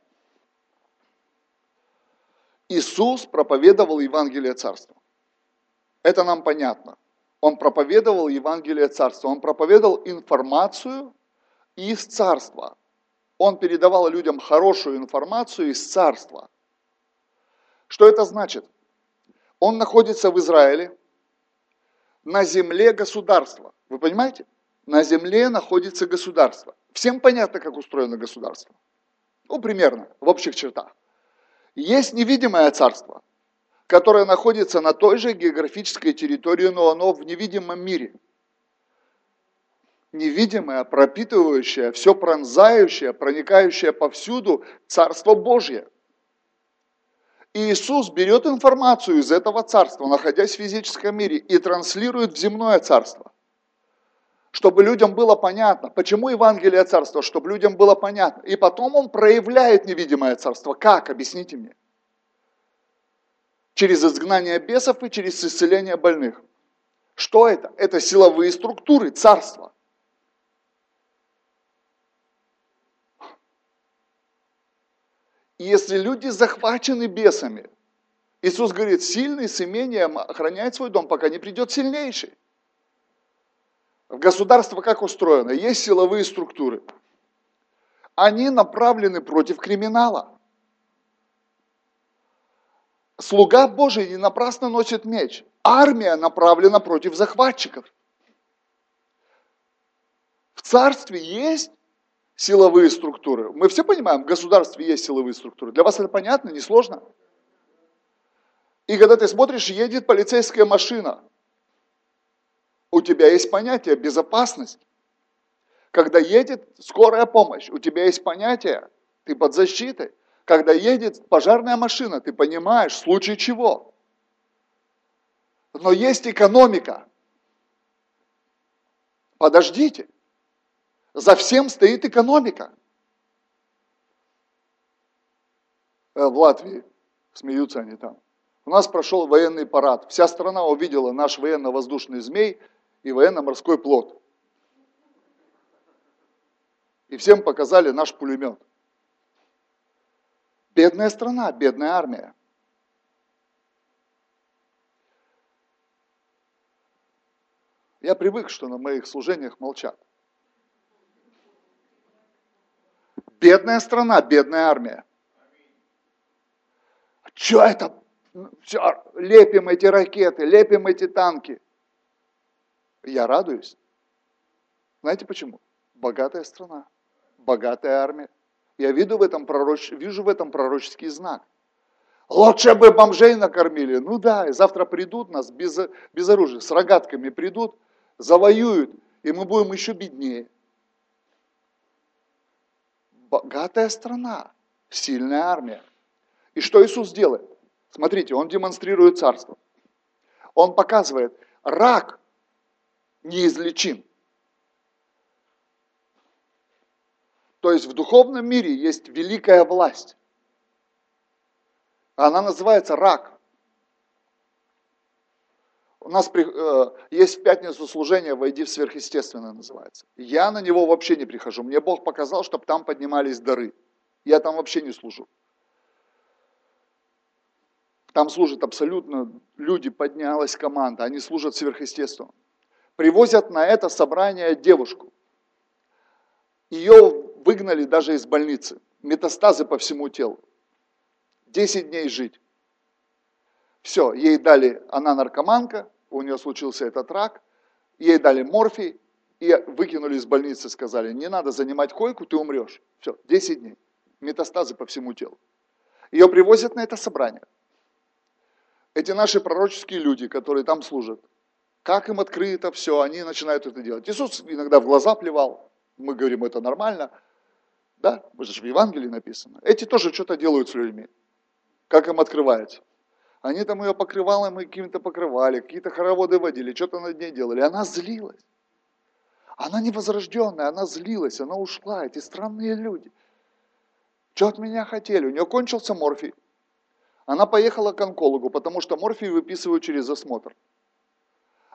Иисус проповедовал Евангелие Царства. Это нам понятно. Он проповедовал Евангелие Царства. Он проповедовал информацию из Царства. Он передавал людям хорошую информацию из Царства. Что это значит? Он находится в Израиле, на земле государства. Вы понимаете? На земле находится государство. Всем понятно, как устроено государство? Ну, примерно, в общих чертах. Есть невидимое царство, которое находится на той же географической территории, но оно в невидимом мире. Невидимое, пропитывающее, все пронзающее, проникающее повсюду Царство Божье. И Иисус берет информацию из этого царства, находясь в физическом мире, и транслирует в земное царство. Чтобы людям было понятно, почему Евангелие царства, чтобы людям было понятно. И потом он проявляет невидимое царство. Как? Объясните мне. Через изгнание бесов и через исцеление больных. Что это? Это силовые структуры царства. Если люди захвачены бесами, Иисус говорит, сильный с имением охраняет свой дом, пока не придет сильнейший. Государство как устроено? Есть силовые структуры. Они направлены против криминала. Слуга Божий не напрасно носит меч. Армия направлена против захватчиков. В царстве есть силовые структуры. Мы все понимаем, в государстве есть силовые структуры. Для вас это понятно, не сложно? И когда ты смотришь, едет полицейская машина, у тебя есть понятие безопасность. Когда едет скорая помощь, у тебя есть понятие, ты под защитой. Когда едет пожарная машина, ты понимаешь, в случае чего. Но есть экономика. Подождите. За всем стоит экономика. Э, в Латвии, смеются они там. У нас прошел военный парад. Вся страна увидела наш военно-воздушный змей и военно-морской плод. И всем показали наш пулемет. Бедная страна, бедная армия. Я привык, что на моих служениях молчат. Бедная страна, бедная армия. Что это? Все, лепим эти ракеты, лепим эти танки. Я радуюсь. Знаете почему? Богатая страна, богатая армия. Я вижу в этом, пророч... вижу в этом пророческий знак. Лучше бы бомжей накормили. Ну да, и завтра придут нас без, без оружия, с рогатками придут, завоюют, и мы будем еще беднее богатая страна, сильная армия. И что Иисус делает? Смотрите, Он демонстрирует царство. Он показывает, рак неизлечим. То есть в духовном мире есть великая власть. Она называется рак. У нас э, есть в пятницу служение «Войди в сверхъестественное» называется. Я на него вообще не прихожу. Мне Бог показал, чтобы там поднимались дары. Я там вообще не служу. Там служат абсолютно люди, поднялась команда, они служат сверхъестественно. Привозят на это собрание девушку. Ее выгнали даже из больницы. Метастазы по всему телу. Десять дней жить. Все, ей дали, она наркоманка, у нее случился этот рак, ей дали морфий, и выкинули из больницы, сказали, не надо занимать койку, ты умрешь. Все, 10 дней. Метастазы по всему телу. Ее привозят на это собрание. Эти наши пророческие люди, которые там служат, как им открыто все, они начинают это делать. Иисус иногда в глаза плевал, мы говорим, это нормально, да, мы же в Евангелии написано. Эти тоже что-то делают с людьми, как им открывается. Они там ее покрывалом какими-то покрывали, какие-то хороводы водили, что-то над ней делали. Она злилась. Она невозрожденная, она злилась, она ушла, эти странные люди. Что от меня хотели? У нее кончился морфий. Она поехала к онкологу, потому что морфий выписывают через осмотр.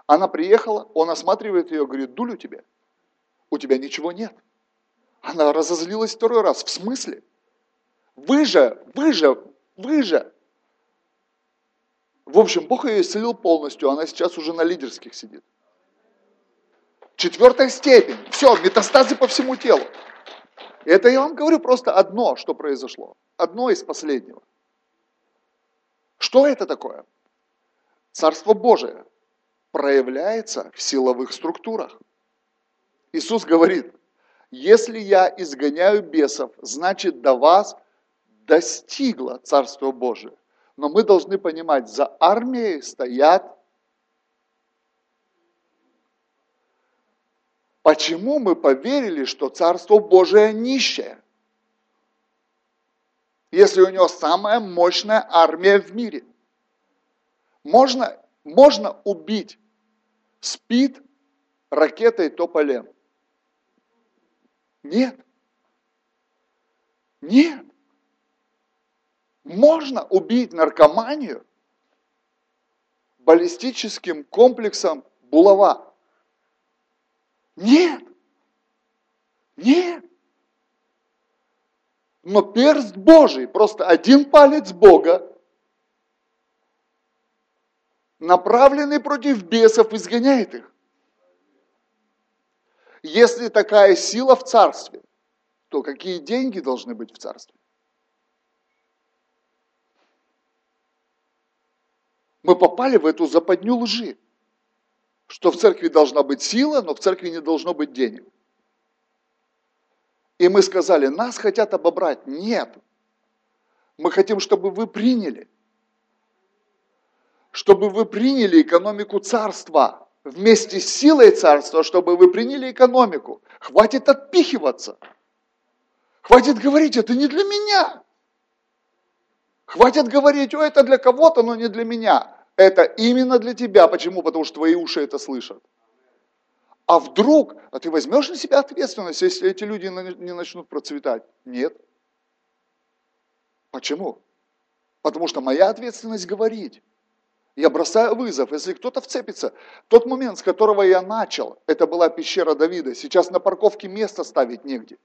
Она приехала, он осматривает ее, говорит, дулю тебе. У тебя ничего нет. Она разозлилась второй раз. В смысле? Вы же, вы же, вы же. В общем, Бог ее исцелил полностью, она сейчас уже на лидерских сидит. Четвертая степень. Все, метастазы по всему телу. Это я вам говорю просто одно, что произошло. Одно из последнего. Что это такое? Царство Божие проявляется в силовых структурах. Иисус говорит, если я изгоняю бесов, значит до вас достигло Царство Божие. Но мы должны понимать, за армией стоят Почему мы поверили, что Царство Божие нищее? Если у него самая мощная армия в мире. Можно, можно убить спид ракетой Тополен. Нет. Нет. Можно убить наркоманию баллистическим комплексом булава. Нет. Нет. Но перст Божий, просто один палец Бога, направленный против бесов, изгоняет их. Если такая сила в царстве, то какие деньги должны быть в царстве? Мы попали в эту западню лжи что в церкви должна быть сила, но в церкви не должно быть денег. И мы сказали, нас хотят обобрать. Нет. Мы хотим, чтобы вы приняли. Чтобы вы приняли экономику царства. Вместе с силой царства, чтобы вы приняли экономику. Хватит отпихиваться. Хватит говорить, это не для меня. Хватит говорить, о, это для кого-то, но не для меня это именно для тебя. Почему? Потому что твои уши это слышат. А вдруг, а ты возьмешь на себя ответственность, если эти люди не начнут процветать? Нет. Почему? Потому что моя ответственность говорить. Я бросаю вызов, если кто-то вцепится. Тот момент, с которого я начал, это была пещера Давида. Сейчас на парковке место ставить негде.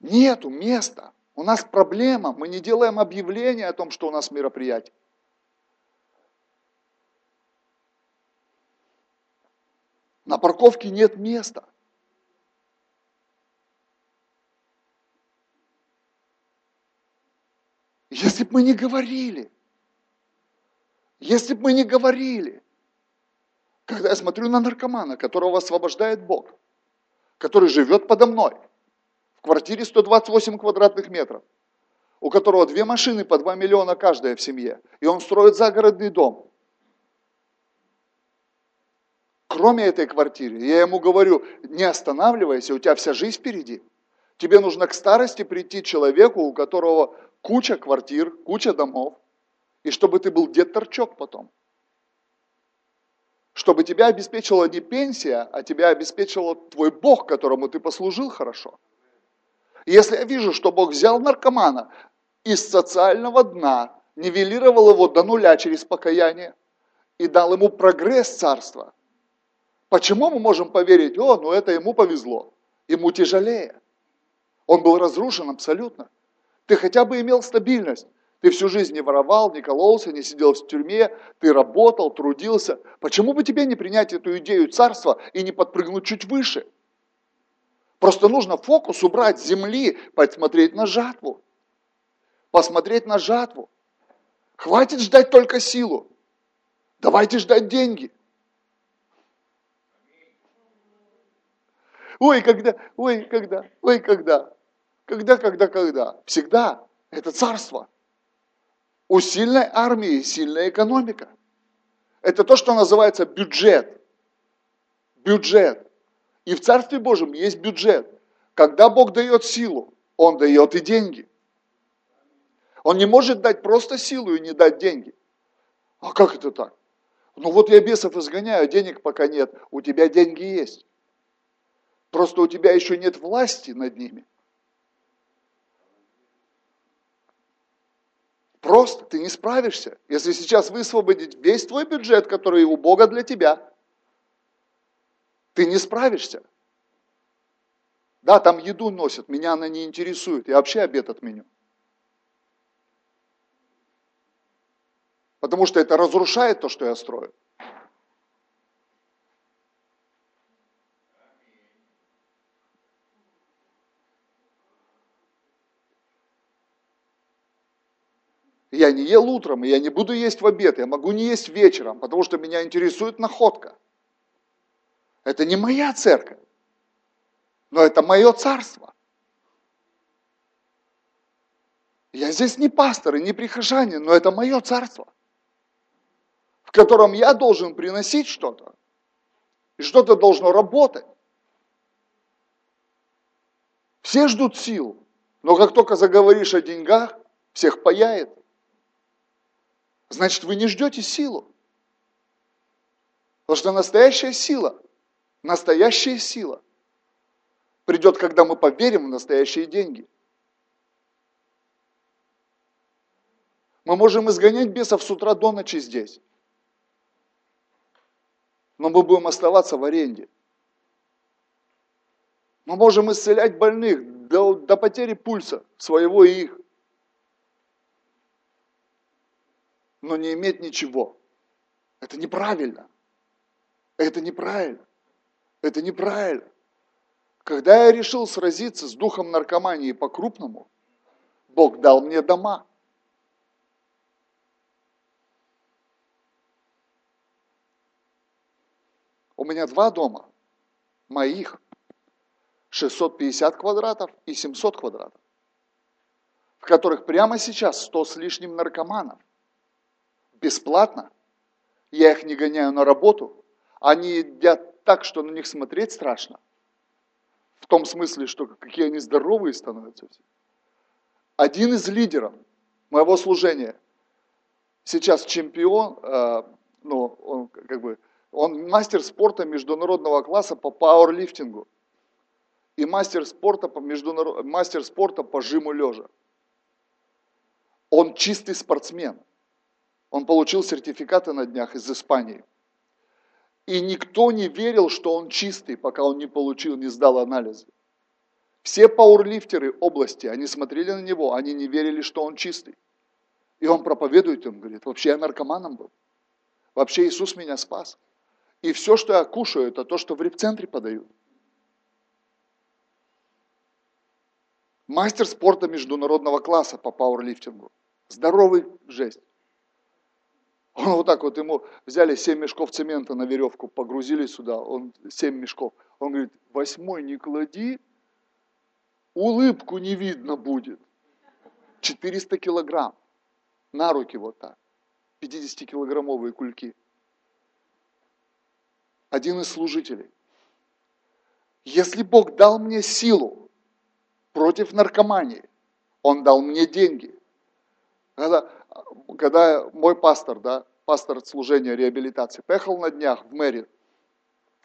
Нету места. У нас проблема, мы не делаем объявления о том, что у нас мероприятие. На парковке нет места. Если бы мы не говорили, если бы мы не говорили, когда я смотрю на наркомана, которого освобождает Бог, который живет подо мной, квартире 128 квадратных метров, у которого две машины по 2 миллиона каждая в семье, и он строит загородный дом. Кроме этой квартиры, я ему говорю, не останавливайся, у тебя вся жизнь впереди. Тебе нужно к старости прийти человеку, у которого куча квартир, куча домов, и чтобы ты был дед-торчок потом. Чтобы тебя обеспечила не пенсия, а тебя обеспечил твой Бог, которому ты послужил хорошо. Если я вижу, что Бог взял наркомана из социального дна, нивелировал его до нуля через покаяние и дал ему прогресс царства, почему мы можем поверить, о, ну это ему повезло, ему тяжелее. Он был разрушен абсолютно. Ты хотя бы имел стабильность. Ты всю жизнь не воровал, не кололся, не сидел в тюрьме, ты работал, трудился. Почему бы тебе не принять эту идею царства и не подпрыгнуть чуть выше? Просто нужно фокус убрать с земли, посмотреть на жатву. Посмотреть на жатву. Хватит ждать только силу. Давайте ждать деньги. Ой, когда, ой, когда, ой, когда. Когда, когда, когда. Всегда. Это царство. У сильной армии сильная экономика. Это то, что называется бюджет. Бюджет. И в Царстве Божьем есть бюджет. Когда Бог дает силу, Он дает и деньги. Он не может дать просто силу и не дать деньги. А как это так? Ну вот я бесов изгоняю, а денег пока нет. У тебя деньги есть. Просто у тебя еще нет власти над ними. Просто ты не справишься. Если сейчас высвободить весь твой бюджет, который у Бога для тебя, ты не справишься. Да, там еду носят, меня она не интересует, я вообще обед отменю. Потому что это разрушает то, что я строю. Я не ел утром, и я не буду есть в обед, я могу не есть вечером, потому что меня интересует находка. Это не моя церковь, но это мое царство. Я здесь не пастор и не прихожанин, но это мое царство, в котором я должен приносить что-то, и что-то должно работать. Все ждут сил, но как только заговоришь о деньгах, всех паяет. Значит, вы не ждете силу. Потому что настоящая сила, настоящая сила придет, когда мы поверим в настоящие деньги. Мы можем изгонять бесов с утра до ночи здесь. Но мы будем оставаться в аренде. Мы можем исцелять больных до, до потери пульса своего и их. но не иметь ничего. Это неправильно. Это неправильно. Это неправильно. Когда я решил сразиться с духом наркомании по-крупному, Бог дал мне дома. У меня два дома, моих, 650 квадратов и 700 квадратов, в которых прямо сейчас 100 с лишним наркоманов бесплатно, я их не гоняю на работу, они едят так, что на них смотреть страшно. В том смысле, что какие они здоровые становятся. Один из лидеров моего служения, сейчас чемпион, э, ну, он как бы, он мастер спорта международного класса по пауэрлифтингу и мастер спорта по, международ... мастер спорта по жиму лежа. Он чистый спортсмен. Он получил сертификаты на днях из Испании. И никто не верил, что он чистый, пока он не получил, не сдал анализы. Все пауэрлифтеры области, они смотрели на него, они не верили, что он чистый. И он проповедует им, говорит, вообще я наркоманом был. Вообще Иисус меня спас. И все, что я кушаю, это то, что в репцентре подают. Мастер спорта международного класса по пауэрлифтингу. Здоровый жесть. Он вот так вот ему взяли 7 мешков цемента на веревку, погрузили сюда, он 7 мешков. Он говорит, восьмой не клади, улыбку не видно будет. 400 килограмм на руки вот так. 50-килограммовые кульки. Один из служителей. Если Бог дал мне силу против наркомании, Он дал мне деньги. Когда когда мой пастор, да, пастор служения реабилитации, поехал на днях в мэрию,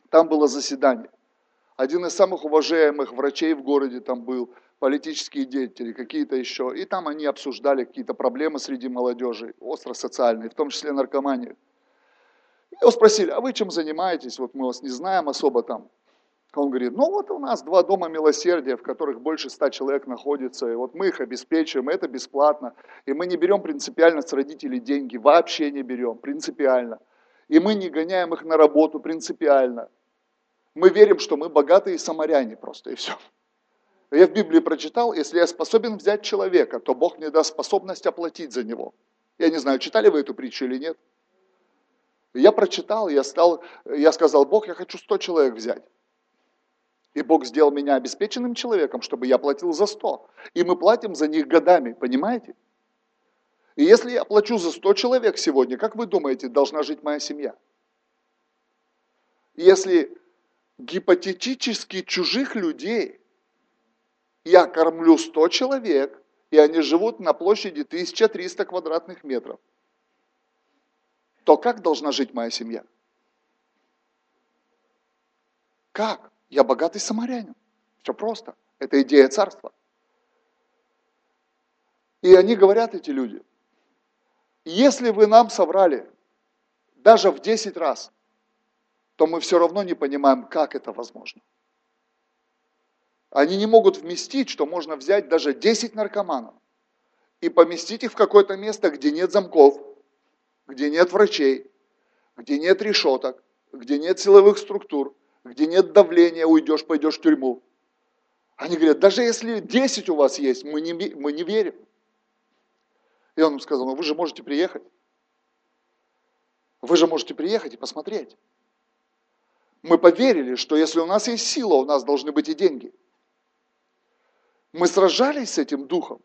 там было заседание. Один из самых уважаемых врачей в городе там был, политические деятели, какие-то еще. И там они обсуждали какие-то проблемы среди молодежи, остро социальные, в том числе наркоманию. Его спросили, а вы чем занимаетесь? Вот мы вас не знаем особо там. Он говорит, ну вот у нас два дома милосердия, в которых больше ста человек находится, и вот мы их обеспечиваем, это бесплатно. И мы не берем принципиально с родителей деньги, вообще не берем, принципиально. И мы не гоняем их на работу принципиально. Мы верим, что мы богатые самаряне просто, и все. Я в Библии прочитал, если я способен взять человека, то Бог мне даст способность оплатить за него. Я не знаю, читали вы эту притчу или нет. Я прочитал, я, стал, я сказал, Бог, я хочу 100 человек взять. И Бог сделал меня обеспеченным человеком, чтобы я платил за сто. И мы платим за них годами, понимаете? И если я плачу за 100 человек сегодня, как вы думаете, должна жить моя семья? Если гипотетически чужих людей я кормлю 100 человек, и они живут на площади 1300 квадратных метров, то как должна жить моя семья? Как? Я богатый самарянин. Все просто. Это идея царства. И они говорят, эти люди, если вы нам соврали даже в 10 раз, то мы все равно не понимаем, как это возможно. Они не могут вместить, что можно взять даже 10 наркоманов и поместить их в какое-то место, где нет замков, где нет врачей, где нет решеток, где нет силовых структур, где нет давления, уйдешь, пойдешь в тюрьму. Они говорят, даже если 10 у вас есть, мы не, мы не верим. И он им сказал, ну вы же можете приехать. Вы же можете приехать и посмотреть. Мы поверили, что если у нас есть сила, у нас должны быть и деньги. Мы сражались с этим духом.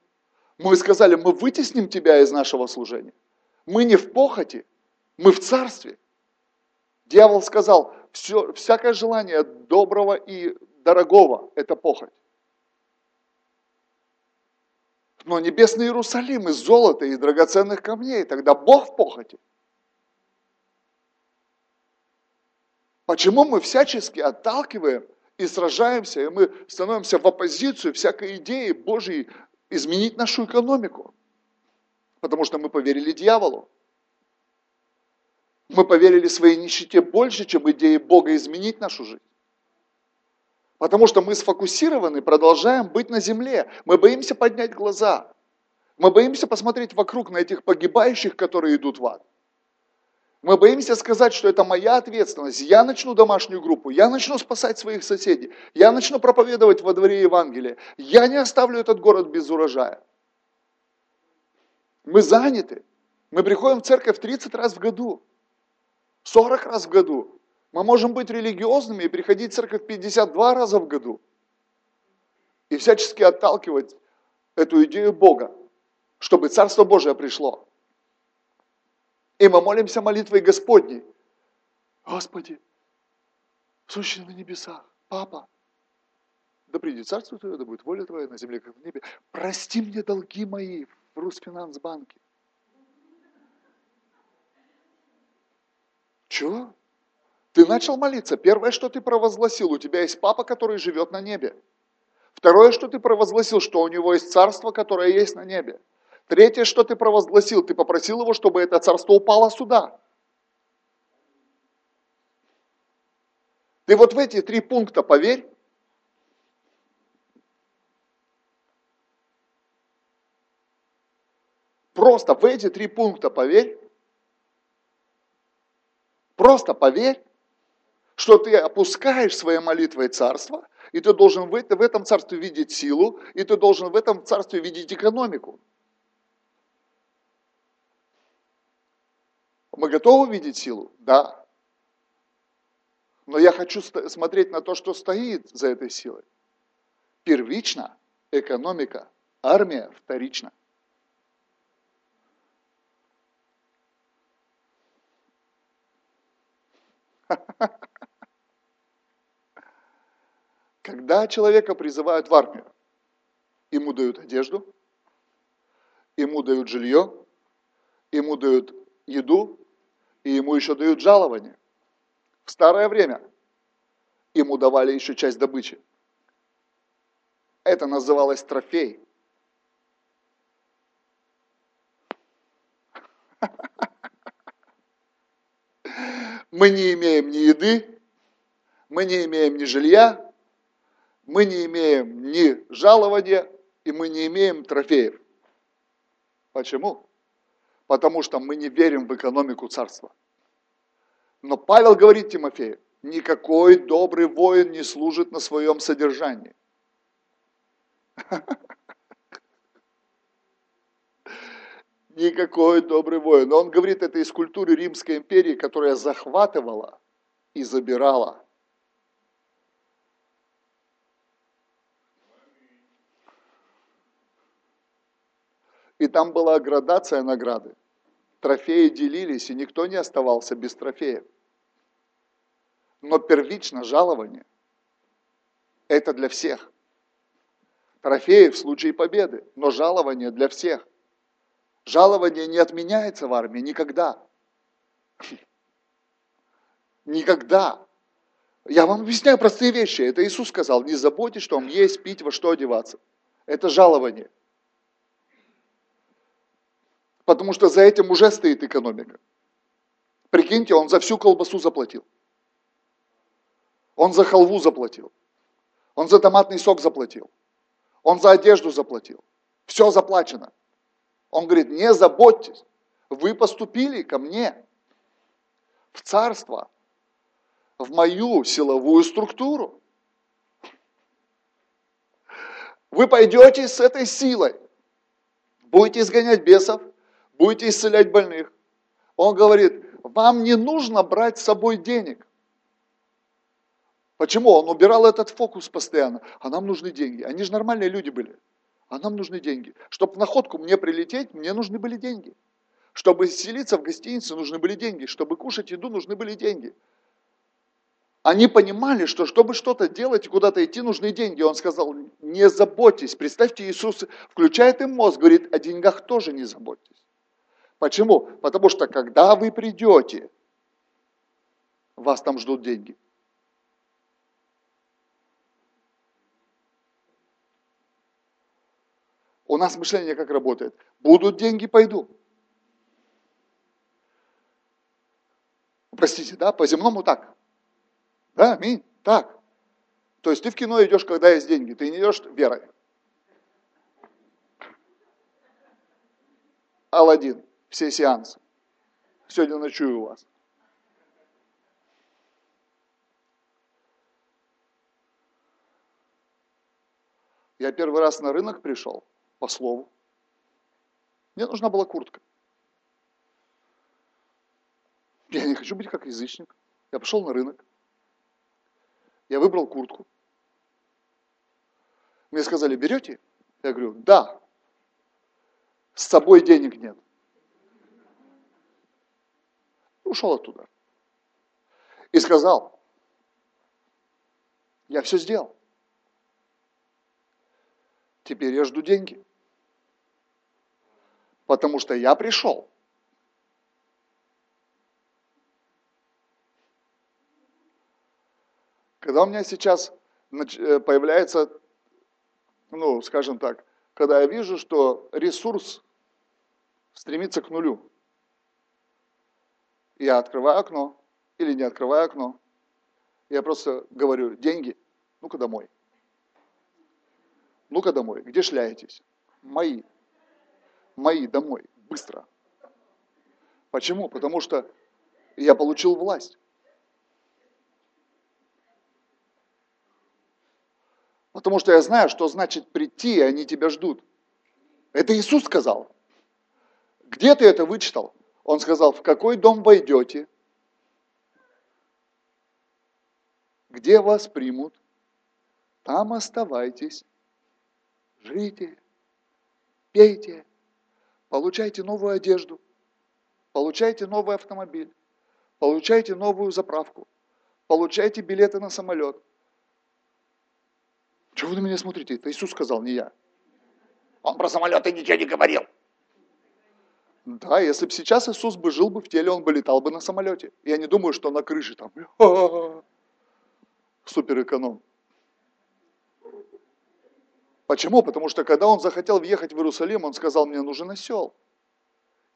Мы сказали, мы вытесним тебя из нашего служения. Мы не в похоти, мы в царстве. Дьявол сказал, все, всякое желание доброго и дорогого – это похоть. Но небесный Иерусалим из золота и драгоценных камней, тогда Бог в похоти. Почему мы всячески отталкиваем и сражаемся, и мы становимся в оппозицию всякой идеи Божьей изменить нашу экономику? Потому что мы поверили дьяволу. Мы поверили своей нищете больше, чем идее Бога изменить нашу жизнь. Потому что мы сфокусированы, продолжаем быть на земле. Мы боимся поднять глаза. Мы боимся посмотреть вокруг на этих погибающих, которые идут в ад. Мы боимся сказать, что это моя ответственность. Я начну домашнюю группу, я начну спасать своих соседей, я начну проповедовать во дворе Евангелия. Я не оставлю этот город без урожая. Мы заняты. Мы приходим в церковь 30 раз в году, 40 раз в году. Мы можем быть религиозными и приходить в церковь 52 раза в году. И всячески отталкивать эту идею Бога, чтобы Царство Божие пришло. И мы молимся молитвой Господней. Господи, сущий на небесах, Папа, да придет царство Твое, да будет воля Твоя на земле, как в небе. Прости мне долги мои в Русфинансбанке. Чего? Ты начал молиться. Первое, что ты провозгласил, у тебя есть папа, который живет на небе. Второе, что ты провозгласил, что у него есть царство, которое есть на небе. Третье, что ты провозгласил, ты попросил его, чтобы это царство упало сюда. Ты вот в эти три пункта поверь. Просто в эти три пункта поверь. Просто поверь, что ты опускаешь своей молитвой царство, и ты должен в этом царстве видеть силу, и ты должен в этом царстве видеть экономику. Мы готовы видеть силу? Да. Но я хочу смотреть на то, что стоит за этой силой. Первично экономика, армия вторично. Когда человека призывают в армию, ему дают одежду, ему дают жилье, ему дают еду, и ему еще дают жалование. В старое время ему давали еще часть добычи. Это называлось трофей. Мы не имеем ни еды, мы не имеем ни жилья, мы не имеем ни жалования, и мы не имеем трофеев. Почему? потому что мы не верим в экономику царства. Но Павел говорит Тимофею, никакой добрый воин не служит на своем содержании. Никакой добрый воин. Но он говорит это из культуры Римской империи, которая захватывала и забирала. И там была градация награды. Трофеи делились, и никто не оставался без трофеев. Но первично жалование – это для всех. Трофеи в случае победы, но жалование для всех. Жалование не отменяется в армии никогда. Никогда. Я вам объясняю простые вещи. Это Иисус сказал, не заботьтесь, что вам есть, пить, во что одеваться. Это жалование. Потому что за этим уже стоит экономика. Прикиньте, он за всю колбасу заплатил. Он за халву заплатил. Он за томатный сок заплатил. Он за одежду заплатил. Все заплачено. Он говорит, не заботьтесь, вы поступили ко мне в царство, в мою силовую структуру. Вы пойдете с этой силой, будете изгонять бесов, будете исцелять больных. Он говорит, вам не нужно брать с собой денег. Почему? Он убирал этот фокус постоянно. А нам нужны деньги. Они же нормальные люди были. А нам нужны деньги. Чтобы в находку мне прилететь, мне нужны были деньги. Чтобы селиться в гостинице, нужны были деньги. Чтобы кушать еду, нужны были деньги. Они понимали, что чтобы что-то делать и куда-то идти, нужны деньги. Он сказал, не заботьтесь. Представьте, Иисус включает им мозг, говорит, о деньгах тоже не заботьтесь. Почему? Потому что когда вы придете, вас там ждут деньги. У нас мышление как работает? Будут деньги, пойду. Простите, да, по-земному так. Да, аминь. Так. То есть ты в кино идешь, когда есть деньги, ты не идешь верой. Алладин, все сеансы. Сегодня ночую у вас. Я первый раз на рынок пришел, по слову. Мне нужна была куртка. Я не хочу быть как язычник. Я пошел на рынок. Я выбрал куртку. Мне сказали, берете? Я говорю, да. С собой денег нет. Ушел оттуда. И сказал, я все сделал. Теперь я жду деньги. Потому что я пришел Когда у меня сейчас э, появляется, ну, скажем так, когда я вижу, что ресурс стремится к нулю, я открываю окно или не открываю окно, я просто говорю, деньги, ну-ка домой. Ну-ка домой. Где шляетесь? Мои. Мои домой. Быстро. Почему? Потому что я получил власть. Потому что я знаю, что значит прийти, и они тебя ждут. Это Иисус сказал. Где ты это вычитал? Он сказал, в какой дом войдете, где вас примут, там оставайтесь, живите, пейте, получайте новую одежду, получайте новый автомобиль, получайте новую заправку, получайте билеты на самолет, чего вы на меня смотрите? Это Иисус сказал, не я. Он про самолеты ничего не говорил. Да, если бы сейчас Иисус бы жил бы в теле, он бы летал бы на самолете. Я не думаю, что на крыше там супер эконом. Почему? Потому что когда он захотел въехать в Иерусалим, он сказал, мне нужен осел.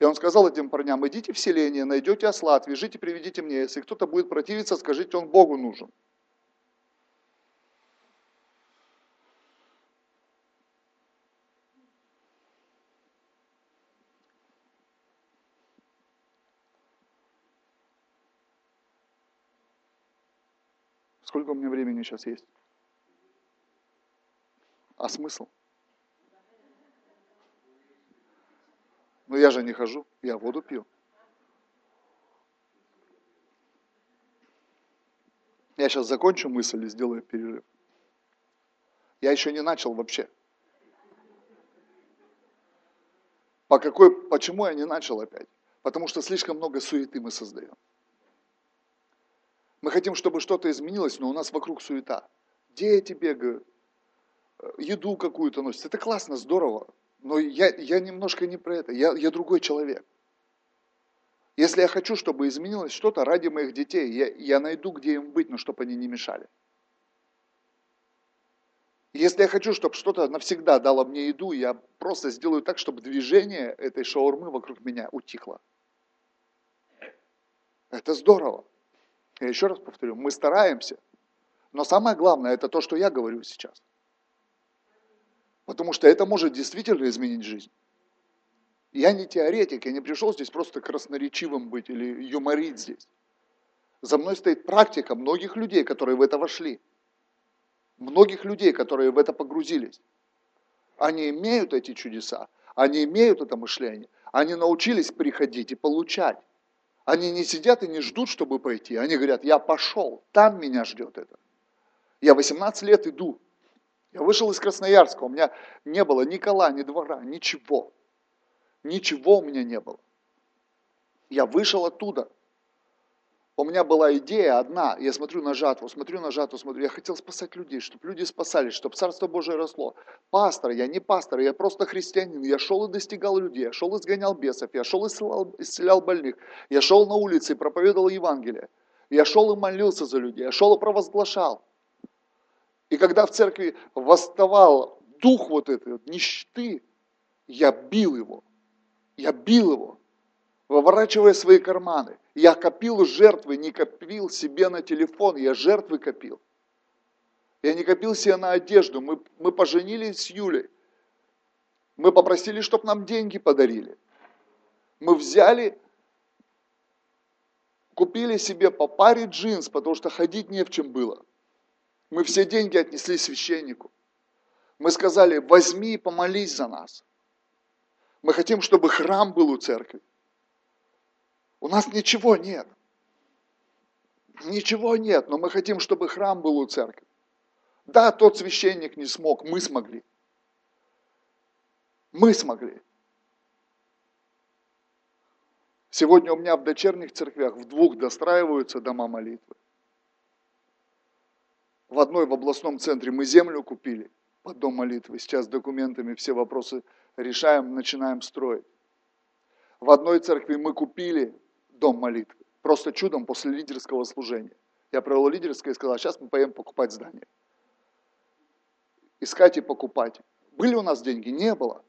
И он сказал этим парням, идите в селение, найдете осла, отвяжите, приведите мне. Если кто-то будет противиться, скажите, он Богу нужен. Сколько у меня времени сейчас есть? А смысл? Но я же не хожу, я воду пью. Я сейчас закончу мысль и сделаю перерыв. Я еще не начал вообще. По какой, почему я не начал опять? Потому что слишком много суеты мы создаем. Мы хотим, чтобы что-то изменилось, но у нас вокруг суета. Дети бегают, еду какую-то носят. Это классно, здорово. Но я, я немножко не про это. Я, я другой человек. Если я хочу, чтобы изменилось что-то ради моих детей, я, я найду, где им быть, но чтобы они не мешали. Если я хочу, чтобы что-то навсегда дало мне еду, я просто сделаю так, чтобы движение этой шаурмы вокруг меня утихло. Это здорово. Я еще раз повторю, мы стараемся. Но самое главное, это то, что я говорю сейчас. Потому что это может действительно изменить жизнь. Я не теоретик, я не пришел здесь просто красноречивым быть или юморить здесь. За мной стоит практика многих людей, которые в это вошли. Многих людей, которые в это погрузились. Они имеют эти чудеса, они имеют это мышление, они научились приходить и получать. Они не сидят и не ждут, чтобы пойти. Они говорят, я пошел, там меня ждет это. Я 18 лет иду. Я вышел из Красноярска, у меня не было ни кола, ни двора, ничего. Ничего у меня не было. Я вышел оттуда. У меня была идея одна, я смотрю на жатву, смотрю на жатву, смотрю, я хотел спасать людей, чтобы люди спасались, чтобы Царство Божие росло. Пастор, я не пастор, я просто христианин, я шел и достигал людей, я шел и сгонял бесов, я шел и исцелял, исцелял больных, я шел на улице и проповедовал Евангелие, я шел и молился за людей, я шел и провозглашал. И когда в церкви восставал дух вот этой вот нищеты, я бил его, я бил его, выворачивая свои карманы. Я копил жертвы, не копил себе на телефон, я жертвы копил. Я не копил себе на одежду. Мы, мы поженились с Юлей. Мы попросили, чтобы нам деньги подарили. Мы взяли, купили себе по паре джинс, потому что ходить не в чем было. Мы все деньги отнесли священнику. Мы сказали, возьми и помолись за нас. Мы хотим, чтобы храм был у церкви. У нас ничего нет. Ничего нет, но мы хотим, чтобы храм был у церкви. Да, тот священник не смог, мы смогли. Мы смогли. Сегодня у меня в дочерних церквях в двух достраиваются дома молитвы. В одной в областном центре мы землю купили под дом молитвы. Сейчас документами все вопросы решаем, начинаем строить. В одной церкви мы купили дом молитвы. Просто чудом после лидерского служения. Я провел лидерское и сказал, сейчас мы поедем покупать здание. Искать и покупать. Были у нас деньги? Не было.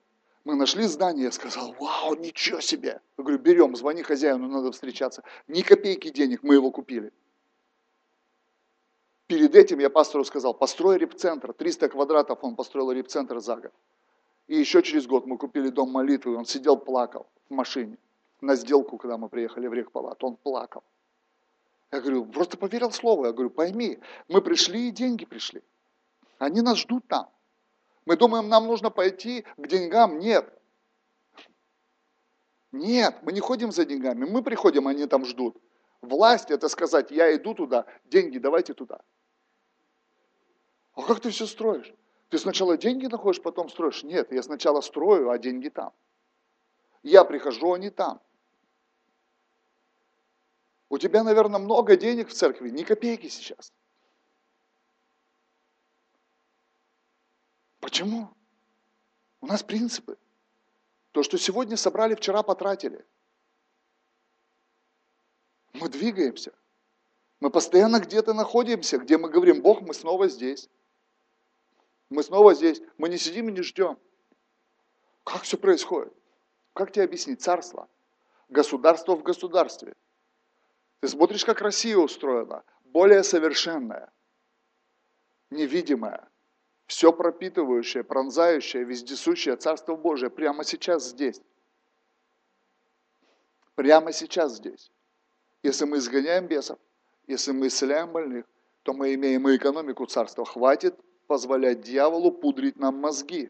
Мы нашли здание, я сказал, вау, ничего себе. Я говорю, берем, звони хозяину, надо встречаться. Ни копейки денег, мы его купили. Перед этим я пастору сказал, построй репцентр, 300 квадратов он построил репцентр за год. И еще через год мы купили дом молитвы, он сидел, плакал в машине на сделку, когда мы приехали в Рехпалат, он плакал. Я говорю, просто поверил слову. Я говорю, пойми, мы пришли и деньги пришли. Они нас ждут там. Мы думаем, нам нужно пойти к деньгам. Нет. Нет, мы не ходим за деньгами. Мы приходим, они там ждут. Власть это сказать, я иду туда, деньги давайте туда. А как ты все строишь? Ты сначала деньги находишь, потом строишь? Нет, я сначала строю, а деньги там. Я прихожу, они там. У тебя, наверное, много денег в церкви, ни копейки сейчас. Почему? У нас принципы. То, что сегодня собрали, вчера потратили. Мы двигаемся. Мы постоянно где-то находимся, где мы говорим, Бог, мы снова здесь. Мы снова здесь. Мы не сидим и не ждем. Как все происходит? Как тебе объяснить? Царство. Государство в государстве. Ты смотришь, как Россия устроена, более совершенная, невидимая, все пропитывающее, пронзающее, вездесущее Царство Божие прямо сейчас здесь. Прямо сейчас здесь. Если мы изгоняем бесов, если мы исцеляем больных, то мы имеем и экономику царства. Хватит позволять дьяволу пудрить нам мозги.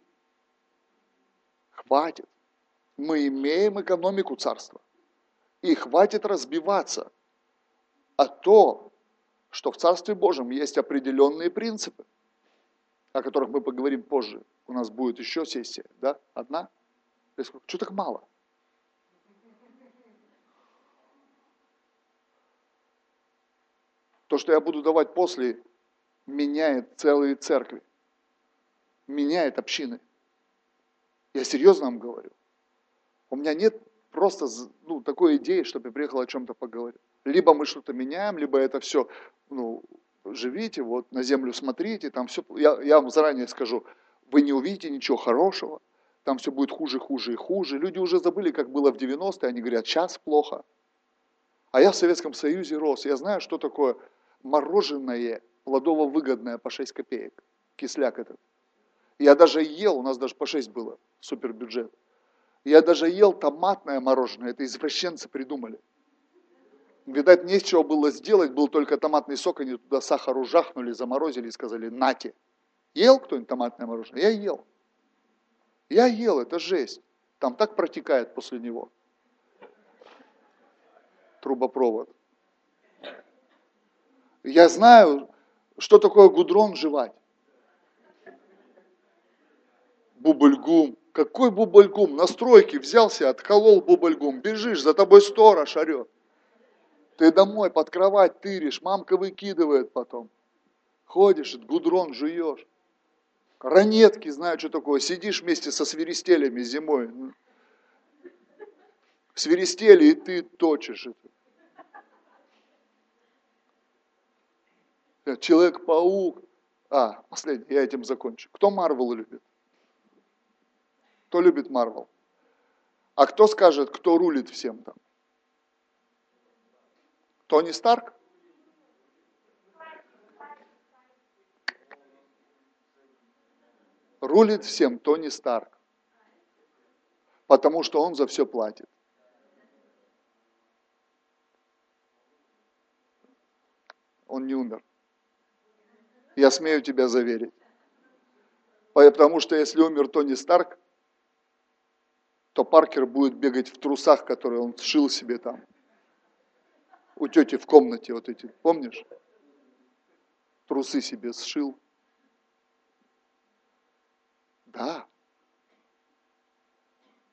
Хватит. Мы имеем экономику царства. И хватит разбиваться а то, что в Царстве Божьем есть определенные принципы, о которых мы поговорим позже. У нас будет еще сессия, да? Одна? Что так мало? То, что я буду давать после, меняет целые церкви, меняет общины. Я серьезно вам говорю. У меня нет просто ну, такой идеи, чтобы я приехал о чем-то поговорить. Либо мы что-то меняем, либо это все, ну, живите, вот на землю смотрите, там все, я, я вам заранее скажу, вы не увидите ничего хорошего, там все будет хуже, хуже и хуже. Люди уже забыли, как было в 90-е, они говорят, сейчас плохо. А я в Советском Союзе рос, я знаю, что такое мороженое плодово-выгодное по 6 копеек, кисляк этот. Я даже ел, у нас даже по 6 было, супер бюджет. Я даже ел томатное мороженое, это извращенцы придумали. Видать, не с чего было сделать, был только томатный сок, они туда сахару жахнули, заморозили и сказали, нате. Ел кто-нибудь томатное мороженое? Я ел. Я ел, это жесть. Там так протекает после него. Трубопровод. Я знаю, что такое гудрон жевать. Бубльгум. Какой бубльгум? На стройке взялся, отколол бубльгум. Бежишь, за тобой сторож орет. Ты домой под кровать тыришь, мамка выкидывает потом. Ходишь, гудрон жуешь. Ранетки, знаю, что такое. Сидишь вместе со свиристелями зимой. Свиристели, и ты точишь это. Человек-паук. А, последний, я этим закончу. Кто Марвел любит? Кто любит Марвел? А кто скажет, кто рулит всем там? Тони Старк? Рулит всем Тони Старк. Потому что он за все платит. Он не умер. Я смею тебя заверить. Потому что если умер Тони Старк, то Паркер будет бегать в трусах, которые он сшил себе там у тети в комнате вот эти, помнишь? Трусы себе сшил. Да.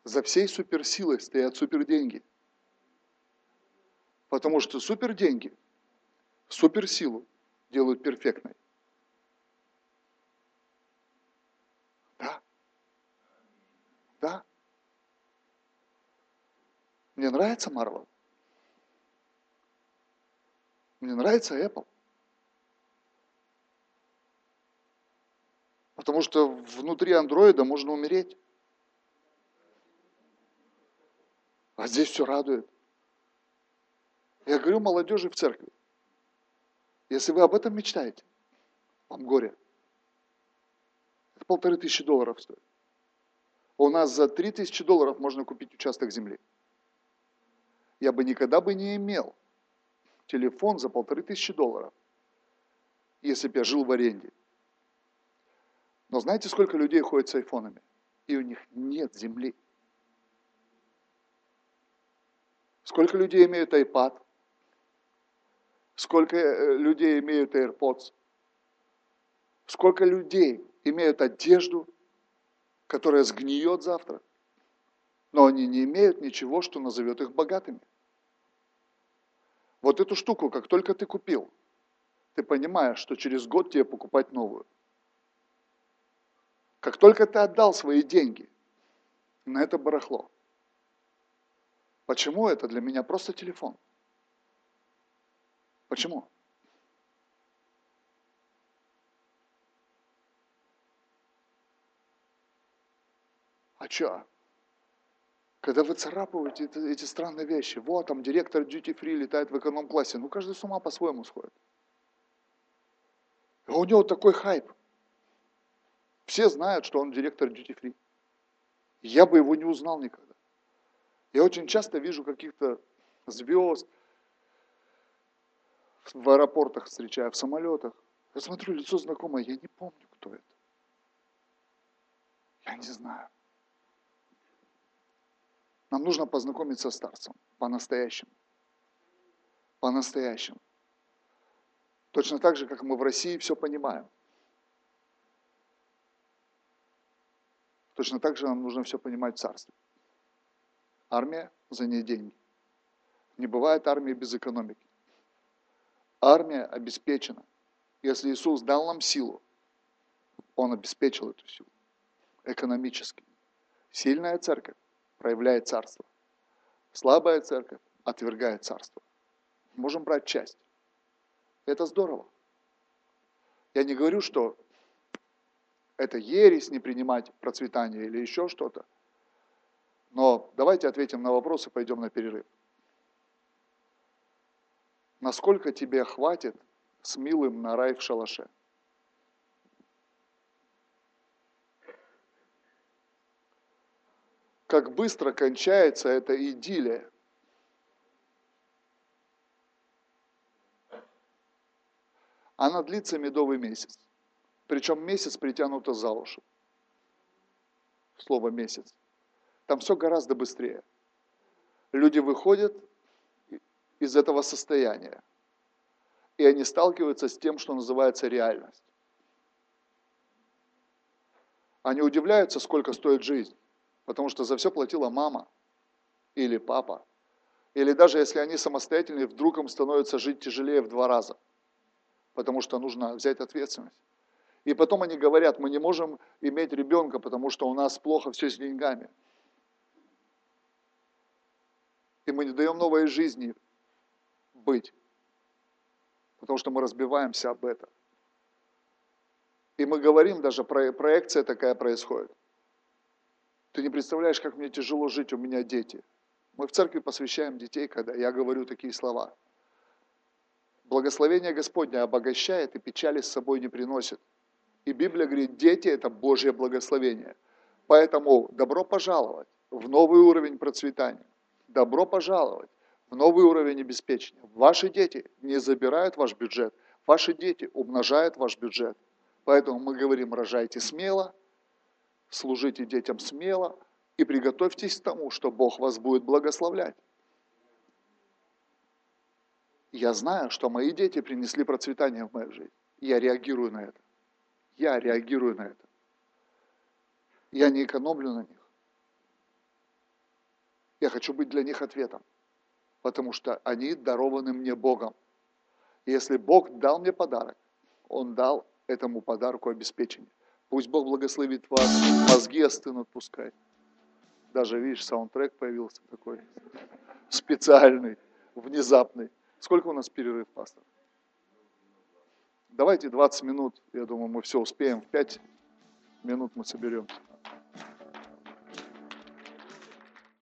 За всей суперсилой стоят суперденьги. Потому что суперденьги, суперсилу делают перфектной. Мне нравится Марвел. Мне нравится Apple. Потому что внутри андроида можно умереть. А здесь все радует. Я говорю молодежи в церкви. Если вы об этом мечтаете, вам горе. Это полторы тысячи долларов стоит. У нас за три тысячи долларов можно купить участок земли. Я бы никогда бы не имел телефон за полторы тысячи долларов, если бы я жил в аренде. Но знаете, сколько людей ходят с айфонами? И у них нет земли. Сколько людей имеют iPad? Сколько э, людей имеют AirPods? Сколько людей имеют одежду, которая сгниет завтра? Но они не имеют ничего, что назовет их богатыми. Вот эту штуку, как только ты купил, ты понимаешь, что через год тебе покупать новую. Как только ты отдал свои деньги на это барахло, почему это для меня просто телефон? Почему? А что? Когда вы царапаете эти, эти странные вещи, вот там директор duty free летает в эконом-классе, ну каждый с ума по-своему сходит. И у него такой хайп. Все знают, что он директор duty free. Я бы его не узнал никогда. Я очень часто вижу каких-то звезд в аэропортах встречаю, в самолетах. Я смотрю, лицо знакомое, я не помню, кто это. Я не знаю. Нам нужно познакомиться с старцем по-настоящему. По-настоящему. Точно так же, как мы в России все понимаем. Точно так же нам нужно все понимать в царстве. Армия, за ней деньги. Не бывает армии без экономики. Армия обеспечена. Если Иисус дал нам силу, Он обеспечил эту силу экономически. Сильная церковь проявляет царство. Слабая церковь отвергает царство. Можем брать часть. Это здорово. Я не говорю, что это ересь не принимать процветание или еще что-то. Но давайте ответим на вопрос и пойдем на перерыв. Насколько тебе хватит с милым на рай в шалаше? Как быстро кончается эта идиллия. Она длится медовый месяц. Причем месяц притянуто за уши. Слово месяц. Там все гораздо быстрее. Люди выходят из этого состояния. И они сталкиваются с тем, что называется реальность. Они удивляются, сколько стоит жизнь, потому что за все платила мама или папа. Или даже если они самостоятельные, вдруг им становится жить тяжелее в два раза, потому что нужно взять ответственность. И потом они говорят, мы не можем иметь ребенка, потому что у нас плохо все с деньгами. И мы не даем новой жизни быть. Потому что мы разбиваемся об этом. И мы говорим, даже про, проекция такая происходит. Ты не представляешь, как мне тяжело жить, у меня дети. Мы в церкви посвящаем детей, когда я говорю такие слова. Благословение Господне обогащает и печали с собой не приносит. И Библия говорит, дети – это Божье благословение. Поэтому добро пожаловать в новый уровень процветания. Добро пожаловать в новый уровень обеспечения. Ваши дети не забирают ваш бюджет, ваши дети умножают ваш бюджет. Поэтому мы говорим, рожайте смело, служите детям смело и приготовьтесь к тому, что Бог вас будет благословлять. Я знаю, что мои дети принесли процветание в мою жизнь. Я реагирую на это. Я реагирую на это. Я не экономлю на них. Я хочу быть для них ответом потому что они дарованы мне Богом. И если Бог дал мне подарок, Он дал этому подарку обеспечение. Пусть Бог благословит вас, мозги остынут, пускай. Даже, видишь, саундтрек появился такой специальный, внезапный. Сколько у нас перерыв, пастор? Давайте 20 минут, я думаю, мы все успеем. В 5 минут мы соберемся.